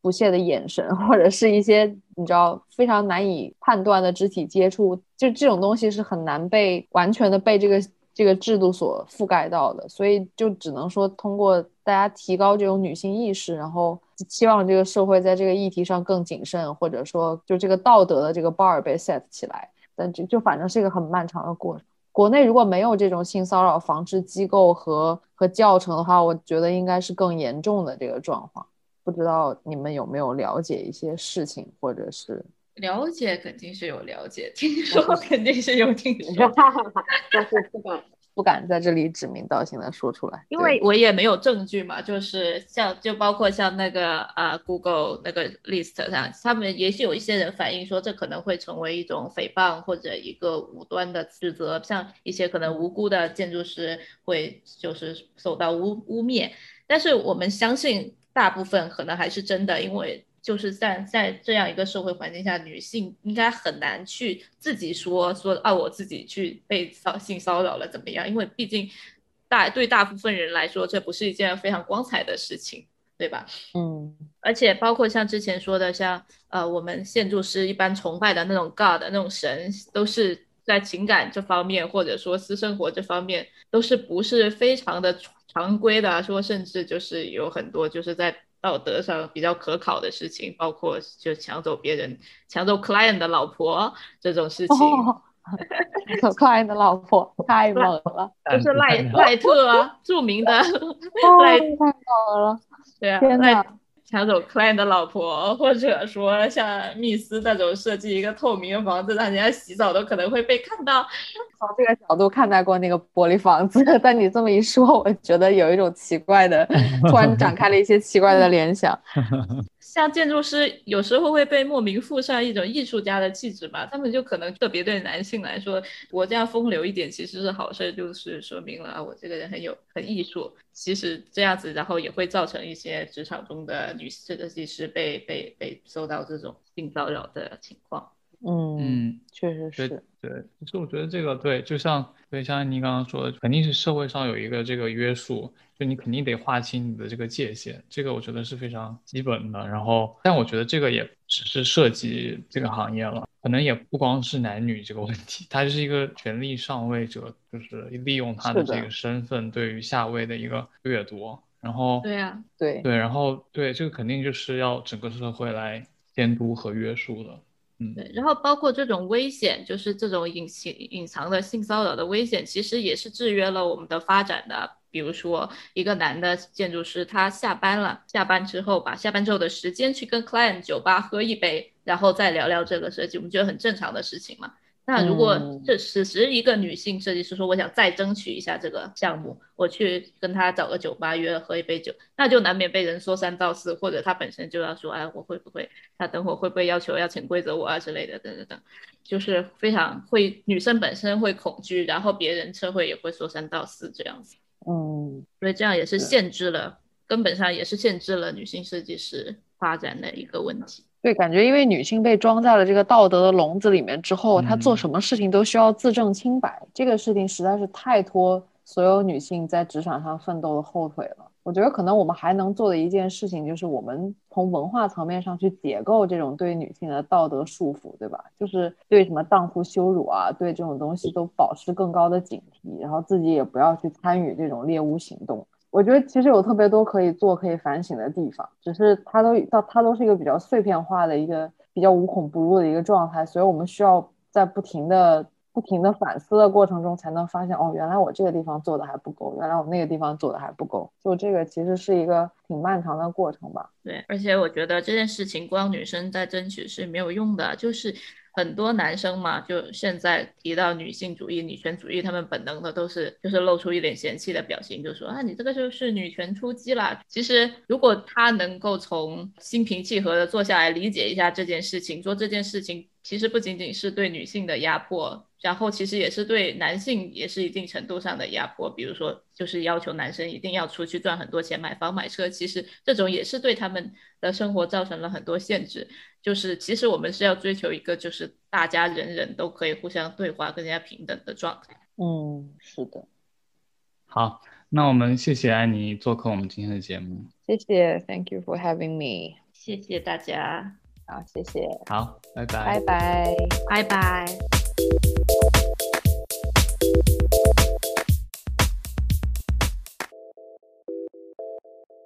不屑的眼神，或者是一些你知道非常难以判断的肢体接触，就这种东西是很难被完全的被这个。这个制度所覆盖到的，所以就只能说通过大家提高这种女性意识，然后期望这个社会在这个议题上更谨慎，或者说就这个道德的这个 bar 被 set 起来。但就就反正是一个很漫长的过程。国内如果没有这种性骚扰防治机构和和教程的话，我觉得应该是更严重的这个状况。不知道你们有没有了解一些事情，或者是了解肯定是有了解，听说肯定是有听说，[LAUGHS] 但是不敢。不敢在这里指名道姓的说出来，因为我也没有证据嘛。就是像，就包括像那个啊，Google 那个 list 上，他们也许有一些人反映说，这可能会成为一种诽谤或者一个无端的指责，像一些可能无辜的建筑师会就是受到污污蔑。但是我们相信，大部分可能还是真的，因为。就是在在这样一个社会环境下，女性应该很难去自己说说啊，我自己去被骚性骚扰了怎么样？因为毕竟大对大部分人来说，这不是一件非常光彩的事情，对吧？嗯，而且包括像之前说的，像呃我们建筑师一般崇拜的那种 God 那种神，都是在情感这方面或者说私生活这方面，都是不是非常的常规的，说甚至就是有很多就是在。道德上比较可考的事情，包括就抢走别人、抢走 client 的老婆这种事情。抢 client 的老婆太猛了，[LAUGHS] 就是赖赖特啊，著名的赖太猛了，对啊，赖。抢走 client 的老婆，或者说像密斯那种设计一个透明的房子，让人家洗澡都可能会被看到。从这个角度看待过那个玻璃房子，[LAUGHS] 但你这么一说，我觉得有一种奇怪的，[LAUGHS] 突然展开了一些奇怪的联想。[LAUGHS] 像建筑师有时候会被莫名附上一种艺术家的气质吧，他们就可能特别对男性来说，我这样风流一点其实是好事，就是说明了我这个人很有很艺术。其实这样子，然后也会造成一些职场中的女设计师被被被受到这种性骚扰的情况。嗯，确实是。对，其实我觉得这个对，就像对，像你刚刚说的，肯定是社会上有一个这个约束，就你肯定得划清你的这个界限，这个我觉得是非常基本的。然后，但我觉得这个也只是涉及这个行业了，可能也不光是男女这个问题，它就是一个权力上位者，就是利用他的这个身份对于下位的一个掠夺。然后，对呀，对对，然后对这个肯定就是要整个社会来监督和约束的。对，然后包括这种危险，就是这种隐形隐藏的性骚扰的危险，其实也是制约了我们的发展的。比如说，一个男的建筑师，他下班了，下班之后把下班之后的时间去跟 client 酒吧喝一杯，然后再聊聊这个设计，我们觉得很正常的事情嘛。那如果这此时一个女性设计师说我想再争取一下这个项目，我去跟他找个酒吧约喝一杯酒，那就难免被人说三道四，或者他本身就要说，哎，我会不会，他等会会不会要求要潜规则我啊之类的，等等等，就是非常会女生本身会恐惧，然后别人车会也会说三道四这样子，嗯，所以这样也是限制了，根本上也是限制了女性设计师发展的一个问题。对，感觉因为女性被装在了这个道德的笼子里面之后，她做什么事情都需要自证清白，这个事情实在是太拖所有女性在职场上奋斗的后腿了。我觉得可能我们还能做的一件事情，就是我们从文化层面上去解构这种对女性的道德束缚，对吧？就是对什么荡妇羞辱啊，对这种东西都保持更高的警惕，然后自己也不要去参与这种猎巫行动。我觉得其实有特别多可以做、可以反省的地方，只是它都到它都是一个比较碎片化的一个比较无孔不入的一个状态，所以我们需要在不停的、不停的反思的过程中，才能发现哦，原来我这个地方做的还不够，原来我那个地方做的还不够。就这个其实是一个挺漫长的过程吧。对，而且我觉得这件事情光女生在争取是没有用的，就是很多男生嘛，就现在提到女性主义、女权主义，他们本能的都是就是露出一点嫌弃的表情，就说啊，你这个就是女权出击啦。其实如果他能够从心平气和的坐下来理解一下这件事情，做这件事情。其实不仅仅是对女性的压迫，然后其实也是对男性也是一定程度上的压迫。比如说，就是要求男生一定要出去赚很多钱买房买车，其实这种也是对他们的生活造成了很多限制。就是其实我们是要追求一个就是大家人人都可以互相对话、更加平等的状态。嗯，是的。好，那我们谢谢安妮做客我们今天的节目。谢谢，Thank you for having me。谢谢大家。好，谢谢。好，拜拜，拜拜，拜拜。